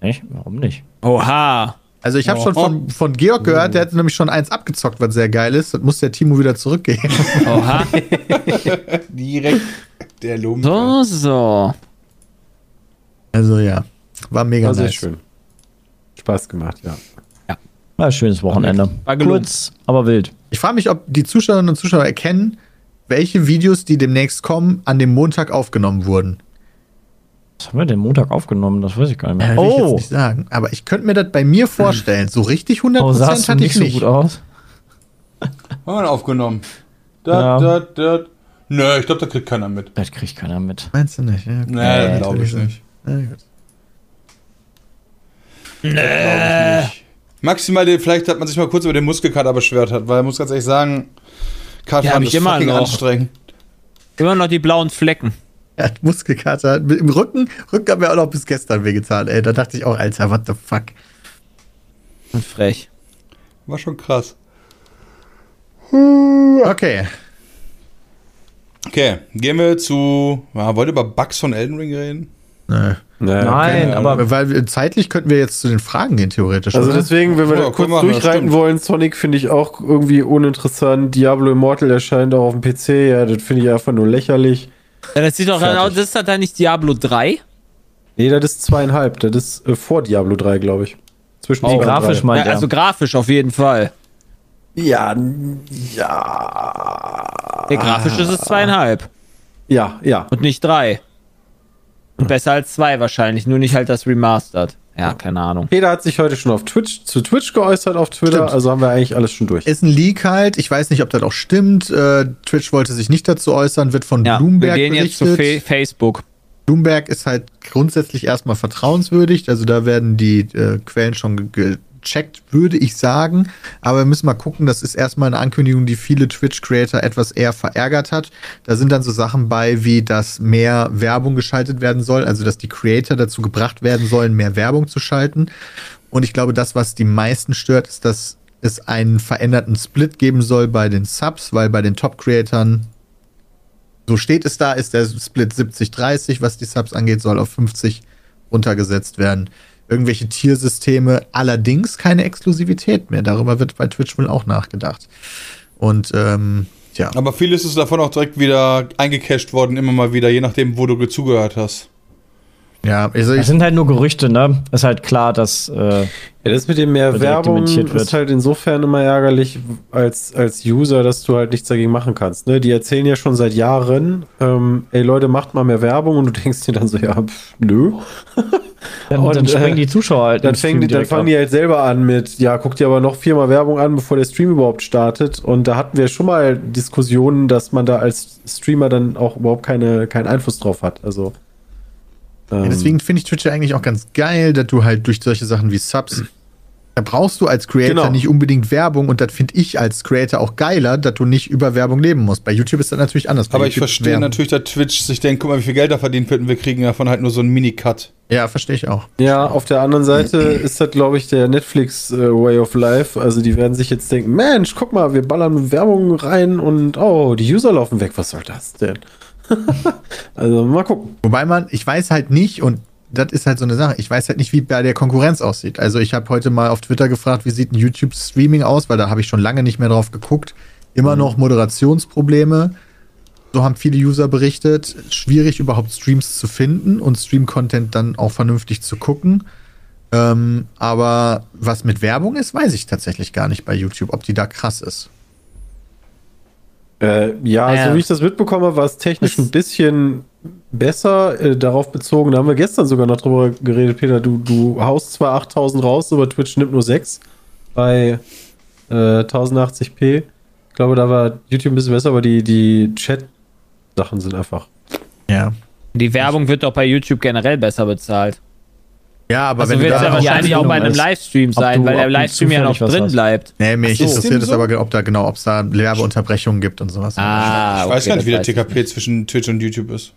Echt? Warum nicht? Oha. Also ich habe Oh. schon von, von Georg gehört, der hat nämlich schon eins abgezockt, was sehr geil ist. Das muss der Timo wieder zurückgeben. Oha. [laughs] Direkt der Lump. So, so. Also ja, war mega War sehr nice. schön. Spaß gemacht, ja. Ja, schönes Wochenende. War. Kurz, aber wild. Ich frage mich, ob die Zuschauerinnen und Zuschauer erkennen, welche Videos, die demnächst kommen, an dem Montag aufgenommen wurden. Was haben wir denn Montag aufgenommen? Das weiß ich gar nicht mehr. Ja, will ich jetzt oh, nicht sagen. Aber ich könnte mir das bei mir vorstellen. So richtig 100% oh sahst du hatte nicht ich so nicht. gut aus. Haben wir aufgenommen. Da, Ja. da, da. Nö, ich glaube, da kriegt keiner mit. Das kriegt keiner mit. Meinst du nicht? Ja, okay. Nee, glaube ich nicht. Ja, gut. Glaub ich nicht. Maximal, den- vielleicht hat man sich mal kurz über den Muskelkater beschwert hat, weil ich muss ganz ehrlich sagen, Ja, Kartfahren hab ist ich immer fucking noch. anstrengend. Immer noch die blauen Flecken. [laughs] Er hat Muskelkater. Im Rücken, Rücken hat mir auch noch bis gestern wehgetan, ey. Da dachte ich auch, Alter, what the fuck. Und frech. War schon krass. Okay. Okay, gehen wir zu. Ja, wollt ihr über Bugs von Elden Ring reden? Nö. Naja, Nein, keine aber Weil zeitlich könnten wir jetzt zu den Fragen gehen, theoretisch. Also oder? deswegen, wenn wir Ja, kurz machen, durchreiten wollen, Sonic finde ich auch irgendwie uninteressant. Diablo Immortal erscheint auch auf dem PC, ja, das finde ich einfach nur lächerlich. Ja, das sieht doch aus, das ist doch dann nicht Diablo 3. Nee, das ist zweieinhalb, das ist äh, vor Diablo 3, glaube ich. Zwischen Oh, grafisch drei. Ja, Meint er. also grafisch auf jeden Fall. Ja, ja. Der grafisch ist es zweieinhalb Ja, ja. und nicht drei. Und besser als zwei wahrscheinlich, nur nicht halt das Remastered. Ja, keine Ahnung. Peter hat sich heute schon auf Twitch, zu Twitch geäußert auf Twitter, Stimmt. also haben wir eigentlich alles schon durch. ist ein Leak halt. Ich weiß nicht, ob das auch stimmt. Äh, Twitch wollte sich nicht dazu äußern, wird von Ja, Bloomberg wir gehen jetzt zu. Fa Facebook. Bloomberg ist halt grundsätzlich erstmal vertrauenswürdig. Also da werden die äh, Quellen schon ge- gecheckt, würde ich sagen. Aber wir müssen mal gucken. Das ist erstmal eine Ankündigung, die viele Twitch-Creator etwas eher verärgert hat. Da sind dann so Sachen bei, wie dass mehr Werbung geschaltet werden soll. Also dass die Creator dazu gebracht werden sollen, mehr Werbung zu schalten. Und ich glaube, das, was die meisten stört, ist, dass es einen veränderten Split geben soll bei den Subs, weil bei den Top-Creatern so steht es da, ist der Split 70-30, was die Subs angeht, soll auf 50 runtergesetzt werden. Irgendwelche Tiersysteme, allerdings keine Exklusivität mehr. Darüber wird bei Twitch wohl auch nachgedacht. Und ähm, ja, Aber vieles ist davon auch direkt wieder eingecashed worden, immer mal wieder, je nachdem, wo du zugehört hast. Ja, also das sind halt nur Gerüchte, ne? Ist halt klar, dass äh, Ja, das mit dem mehr Werbung ist halt insofern immer ärgerlich als, als User, dass du halt nichts dagegen machen kannst. Ne? Die erzählen ja schon seit Jahren, ähm, ey Leute, macht mal mehr Werbung und du [laughs] denkst dir dann so, ja, pf, nö. [laughs] dann, Und, dann springen äh, die Zuschauer halt. Dann, die, dann fangen ab. die halt selber an mit, ja, guck dir aber noch viermal Werbung an, bevor der Stream überhaupt startet. Und da hatten wir schon mal Diskussionen, dass man da als Streamer dann auch überhaupt keine, keinen Einfluss drauf hat. Also. Ähm, ja, deswegen finde ich Twitch ja eigentlich auch ganz geil, dass du halt durch solche Sachen wie Subs, da brauchst du als Creator Genau. nicht unbedingt Werbung und das finde ich als Creator auch geiler, dass du nicht über Werbung leben musst. Bei YouTube ist das natürlich anders. Bei Aber ich verstehe natürlich, dass Twitch sich denkt, guck mal, wie viel Geld da verdient wird und wir kriegen davon halt nur so einen Mini-Cut. Ja, verstehe ich auch. Ja, auf der anderen Seite [clears throat] ist das, glaube ich, der Netflix äh, Way of Life. Also die werden sich jetzt denken, Mensch, guck mal, wir ballern Werbung rein und oh, die User laufen weg. Was soll das denn? [laughs] also mal gucken. Wobei man, ich weiß halt nicht, und das ist halt so eine Sache, ich weiß halt nicht, wie bei der Konkurrenz aussieht. Also ich habe heute mal auf Twitter gefragt, wie sieht ein YouTube-Streaming aus, weil da habe ich schon lange nicht mehr drauf geguckt. Immer noch Moderationsprobleme. So haben viele User berichtet. Schwierig überhaupt Streams zu finden und Stream-Content dann auch vernünftig zu gucken. Ähm, aber was mit Werbung ist, weiß ich tatsächlich gar nicht bei YouTube, ob die da krass ist. Äh, ja, Naja. so wie ich das mitbekomme, war es technisch ein bisschen besser äh, darauf bezogen. Da haben wir gestern sogar noch drüber geredet, Peter. Du, du haust zwar 8000 raus, aber Twitch nimmt nur 6 bei äh, 1080p. Ich glaube, da war YouTube ein bisschen besser, aber die, die Chat-Sachen sind einfach. Ja. Die Werbung wird doch bei YouTube generell besser bezahlt. Ja, aber Also wenn wird du es da ja wahrscheinlich auch bei einem Livestream sein, du- weil der Livestream ja noch drin hast. bleibt. Nee, mich so. interessiert es So? aber, ob da genau, ob es da Werbeunterbrechungen gibt und sowas. Ah, ich weiß okay, gar nicht, wie der weiß TKP zwischen Twitch und YouTube ist.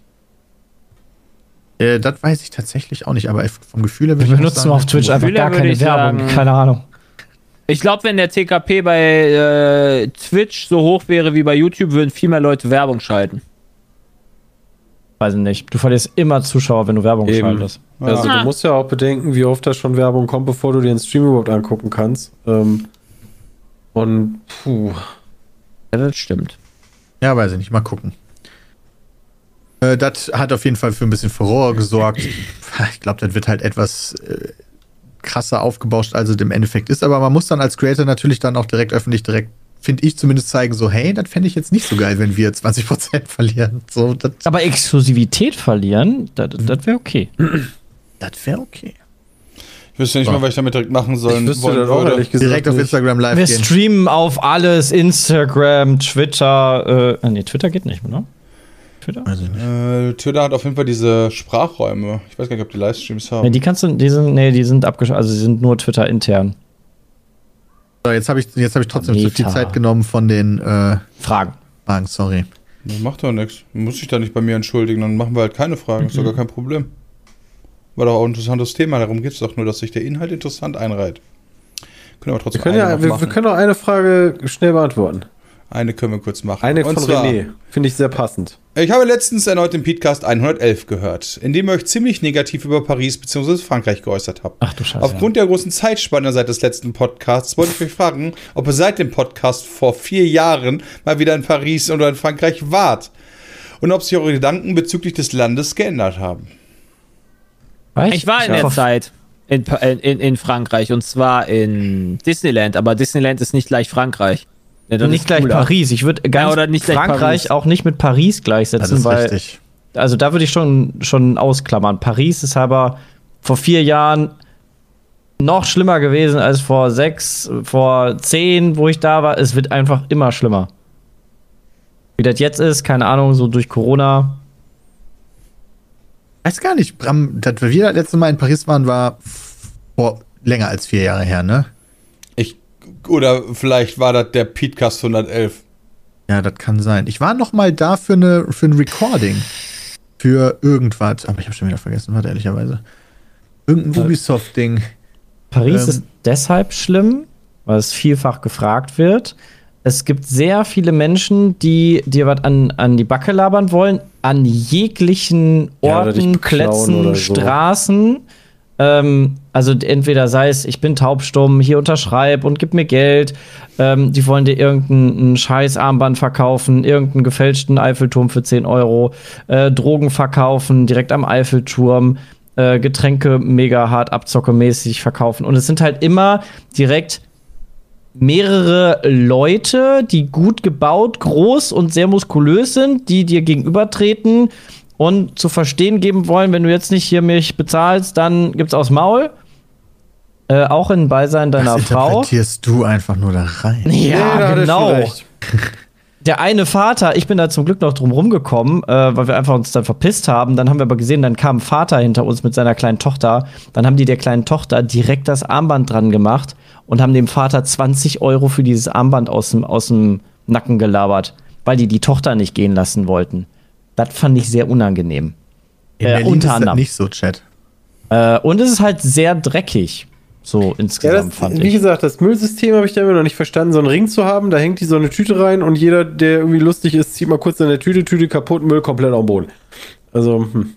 Äh, das weiß ich tatsächlich auch nicht, aber vom Gefühl her Wir würde ich auch benutzen sagen, auf Twitch einfach Gefühle gar keine ich Werbung. sagen- Keine Ahnung. Ich glaube, wenn der TKP bei äh, Twitch so hoch wäre wie bei YouTube, würden viel mehr Leute Werbung schalten. Weiß ich nicht. Du verlierst immer Zuschauer, wenn du Werbung Eben. schaltest. Also du musst ja auch bedenken, wie oft da schon Werbung kommt, bevor du dir den Stream überhaupt angucken kannst. Ähm, und puh. Ja, das stimmt. Ja, weiß ich nicht, mal gucken. Äh, das hat auf jeden Fall für ein bisschen Furore gesorgt. [laughs] Ich glaube, das wird halt etwas äh, krasser aufgebauscht, als es im Endeffekt ist. Aber man muss dann als Creator natürlich dann auch direkt öffentlich, direkt, finde ich zumindest, zeigen, so, hey, das fände ich jetzt nicht so geil, wenn wir 20% [laughs] verlieren. So, Aber Exklusivität verlieren, das, das wäre okay. das wäre okay. Ich wüsste nicht mal, was ich damit direkt machen soll. Ich wüsste wollen das auch würde. ehrlich gesagt Direkt auf. Instagram live Wir gehen. streamen auf alles, Instagram, Twitter, äh, nee, Twitter geht nicht, ne? Twitter? Ich nicht. Äh, Twitter hat auf jeden Fall diese Sprachräume. Ich weiß gar nicht, ob die Livestreams Nee, haben. die kannst du, die sind, nee, die sind abgeschaltet, also die sind nur Twitter intern. So, jetzt habe ich, jetzt hab ich trotzdem zu viel Meta. Zeit genommen von den äh, Fragen. Fragen, sorry. Das macht doch nichts. Muss ich da nicht bei mir entschuldigen, dann machen wir halt keine Fragen. Ist doch gar kein Problem. War doch auch ein interessantes Thema. Darum geht es doch nur, dass sich der Inhalt interessant einreiht. Können wir trotzdem Wir können, ja, noch wir, machen. wir können auch eine Frage schnell beantworten. Eine können wir kurz machen. Eine Und von zwar, René. Finde ich sehr passend. Ich habe letztens erneut den Podcast 111 gehört, in dem ihr euch ziemlich negativ über Paris bzw. Frankreich geäußert habt. Ach du Scheiße. Aufgrund der großen Zeitspanne seit des letzten Podcasts wollte ich euch fragen, ob ihr seit dem Podcast vor vier Jahren mal wieder in Paris oder in Frankreich wart und ob sich eure Gedanken bezüglich des Landes geändert haben. Echt? Ich war in der Zeit in, in, in Frankreich und zwar in Disneyland, aber Disneyland ist nicht gleich Frankreich. Ja, das Nicht gleich cooler. Paris. Ich würde ganz Ja, oder nicht gleich Frankreich auch nicht mit Paris gleichsetzen, Das ist weil richtig. also da würde ich schon schon ausklammern. Paris ist aber vor vier Jahren noch schlimmer gewesen als vor sechs, vor zehn, wo ich da war. Es wird einfach immer schlimmer. Wie das jetzt ist, keine Ahnung, so durch Corona. Weiß gar nicht, Bram, dass wir das letzte Mal in Paris waren, war vor länger als vier Jahre her, ne? Oder vielleicht war das der Podcast 111. Ja, das kann sein. Ich war noch mal da für, eine, für ein Recording. Für irgendwas. Aber ich habe schon wieder vergessen, warte, ehrlicherweise. Irgendein Ubisoft-Ding. Paris Ähm. ist deshalb schlimm, weil es vielfach gefragt wird. Es gibt sehr viele Menschen, die dir was an, an die Backe labern wollen, an jeglichen Ja, Orten, beklauen Plätzen, so. Straßen. Ähm, also entweder sei es, ich bin taubstumm, hier unterschreib und gib mir Geld. Ähm, die wollen dir irgendein scheiß Armband verkaufen, irgendeinen gefälschten Eiffelturm für 10 Euro, äh, Drogen verkaufen, direkt am Eiffelturm, äh, Getränke mega hart abzockemäßig verkaufen. Und es sind halt immer direkt mehrere Leute, die gut gebaut, groß und sehr muskulös sind, die dir gegenübertreten und zu verstehen geben wollen, wenn du jetzt nicht hier mich bezahlst, dann gibt's aufs Maul. Äh, auch in Beisein deiner Das Frau. interpretierst du einfach nur da rein. Ja, er genau. Der eine Vater, ich bin da zum Glück noch drum rumgekommen, äh, weil wir einfach uns dann verpisst haben. Dann haben wir aber gesehen, dann kam ein Vater hinter uns mit seiner kleinen Tochter. Dann haben die der kleinen Tochter direkt das Armband dran gemacht und haben dem Vater 20 Euro für dieses Armband aus dem, aus dem Nacken gelabert, weil die die Tochter nicht gehen lassen wollten. Das fand ich sehr unangenehm. In Äh, Berlin unter ist das anderem. nicht so, Chat. Äh, und es ist halt sehr dreckig. So Ja, insgesamt das, fand wie ich. gesagt, das Müllsystem habe ich da immer noch nicht verstanden. So einen Ring zu haben, da hängt die so eine Tüte rein und jeder, der irgendwie lustig ist, zieht mal kurz in der Tüte, Tüte kaputt, Müll komplett auf den Boden. Also, hm.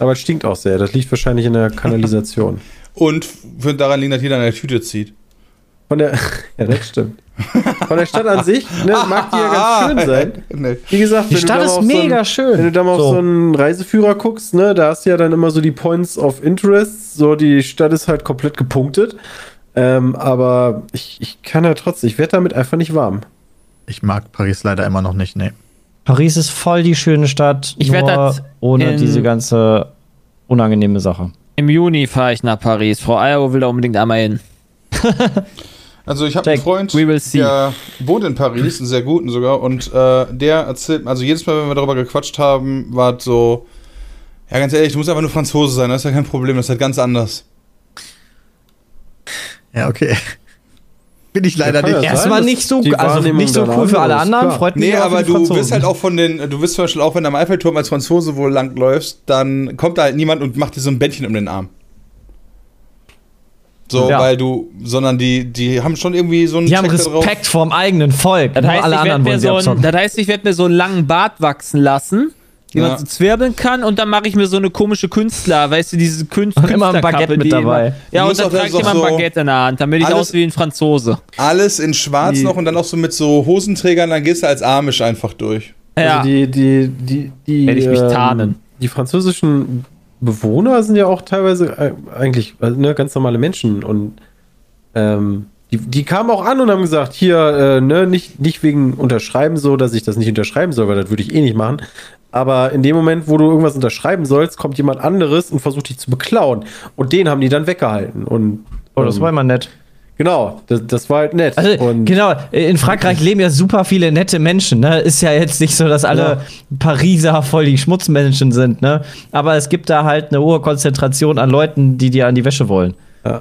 Aber es stinkt auch sehr. Das liegt wahrscheinlich in der Kanalisation. [laughs] Und wird daran liegen, dass jeder eine Tüte zieht. Von der, [laughs] ja, das stimmt. Von der Stadt an sich, ne, mag die ja ganz [laughs] schön sein. [laughs] Nee. Wie gesagt, Die Stadt ist so mega einen- schön. Wenn du da mal auf So. so einen Reiseführer guckst, ne, da hast du ja dann immer so die Points of Interest. So, die Stadt ist halt komplett gepunktet. Ähm, aber ich, ich kann ja trotzdem, ich werde damit einfach nicht warm. Ich mag Paris leider immer noch nicht, nee. Paris ist voll die schöne Stadt. Ich werd nur das ohne in- diese ganze unangenehme Sache. Im Juni fahre ich nach Paris. Frau Eiro will da unbedingt einmal hin. Also ich habe einen Freund, we will see. der wohnt in Paris, einen sehr guten sogar, und äh, der erzählt, also jedes Mal, wenn wir darüber gequatscht haben, war es so, ja ganz ehrlich, du musst einfach nur Franzose sein, das ist ja kein Problem, das ist halt ganz anders. Ja, okay. Bin ich leider ja nicht. sein. Erstmal nicht so, also nicht so cool für alle anderen. klar. Freut mich Nee, aber für aber die du bist halt auch von den, du bist zum Beispiel auch, wenn du am Eiffelturm als Franzose wohl langläufst, dann kommt da halt niemand und macht dir so ein Bändchen um den Arm. So, Ja. weil du, sondern die, die haben schon irgendwie so einen Die haben Check drauf. Respekt vorm eigenen Volk. Das heißt, alle ich werd anderen mir wollen sie so ein, das heißt, ich werde mir so einen langen Bart wachsen lassen, den Ja. man so zwirbeln kann und dann mache ich mir so eine komische Künstler, weißt du, diese Künst Und immer ein Künstlerkappe, Baguette mit dabei. Immer, ja, und dann trage ich immer ein Baguette in der Hand, damit ich alles- aus wie ein Franzose. Alles in schwarz Die- noch und dann auch so mit so Hosenträgern, dann gehst du als Amish einfach durch. Ja, Also die, die, die, die, Werd ich mich ähm, tarnen. Die französischen Bewohner sind ja auch teilweise äh, eigentlich also, ne, ganz normale Menschen und ähm, die, die kamen auch an und haben gesagt, hier, äh, ne, nicht, nicht wegen Unterschreiben so, dass ich das nicht unterschreiben soll, weil das würde ich eh nicht machen. Aber in dem Moment, wo du irgendwas unterschreiben sollst, kommt jemand anderes und versucht dich zu beklauen. Und den haben die dann weggehalten. Und Oh, das ähm, war immer nett. Genau, das, das war halt nett. Also, und genau, in Frankreich leben ja super viele nette Menschen. Ne? Ist ja jetzt nicht so, dass alle Pariser voll die Schmutzmenschen sind. Ne? Aber es gibt da halt eine hohe Konzentration an Leuten, die dir an die Wäsche wollen.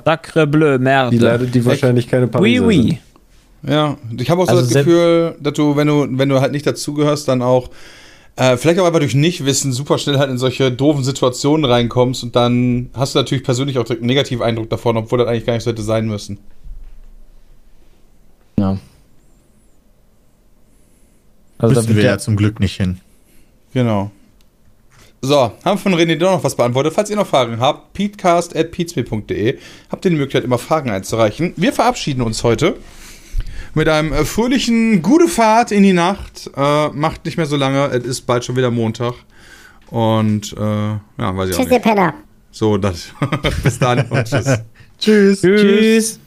Sacre bleu, die merde. leider, die wahrscheinlich keine Oui, Pariser oui. sind. Ja, ich habe auch so Also das se- Gefühl, dass du, wenn du, wenn du halt nicht dazugehörst, dann auch äh, vielleicht auch einfach durch Nichtwissen super schnell halt in solche doofen Situationen reinkommst und dann hast du natürlich persönlich auch direkt einen negativen Eindruck davon, obwohl das eigentlich gar nicht so hätte sein müssen. Ja. Also Müssen wird wir ja, zum Glück nicht hin. Genau. So, haben wir von René doch noch was beantwortet. Falls ihr noch Fragen habt, peatcast.peatsme.de habt ihr die Möglichkeit, immer Fragen einzureichen. Wir verabschieden uns heute mit einem äh, fröhlichen Gute Fahrt in die Nacht. Äh, macht nicht mehr so lange, es ist bald schon wieder Montag. Und, äh, ja, weiß ich auch Tschüss, ihr nicht. Penner. So, das. [laughs] Bis dann und tschüss. [laughs] Tschüss. Tschüss.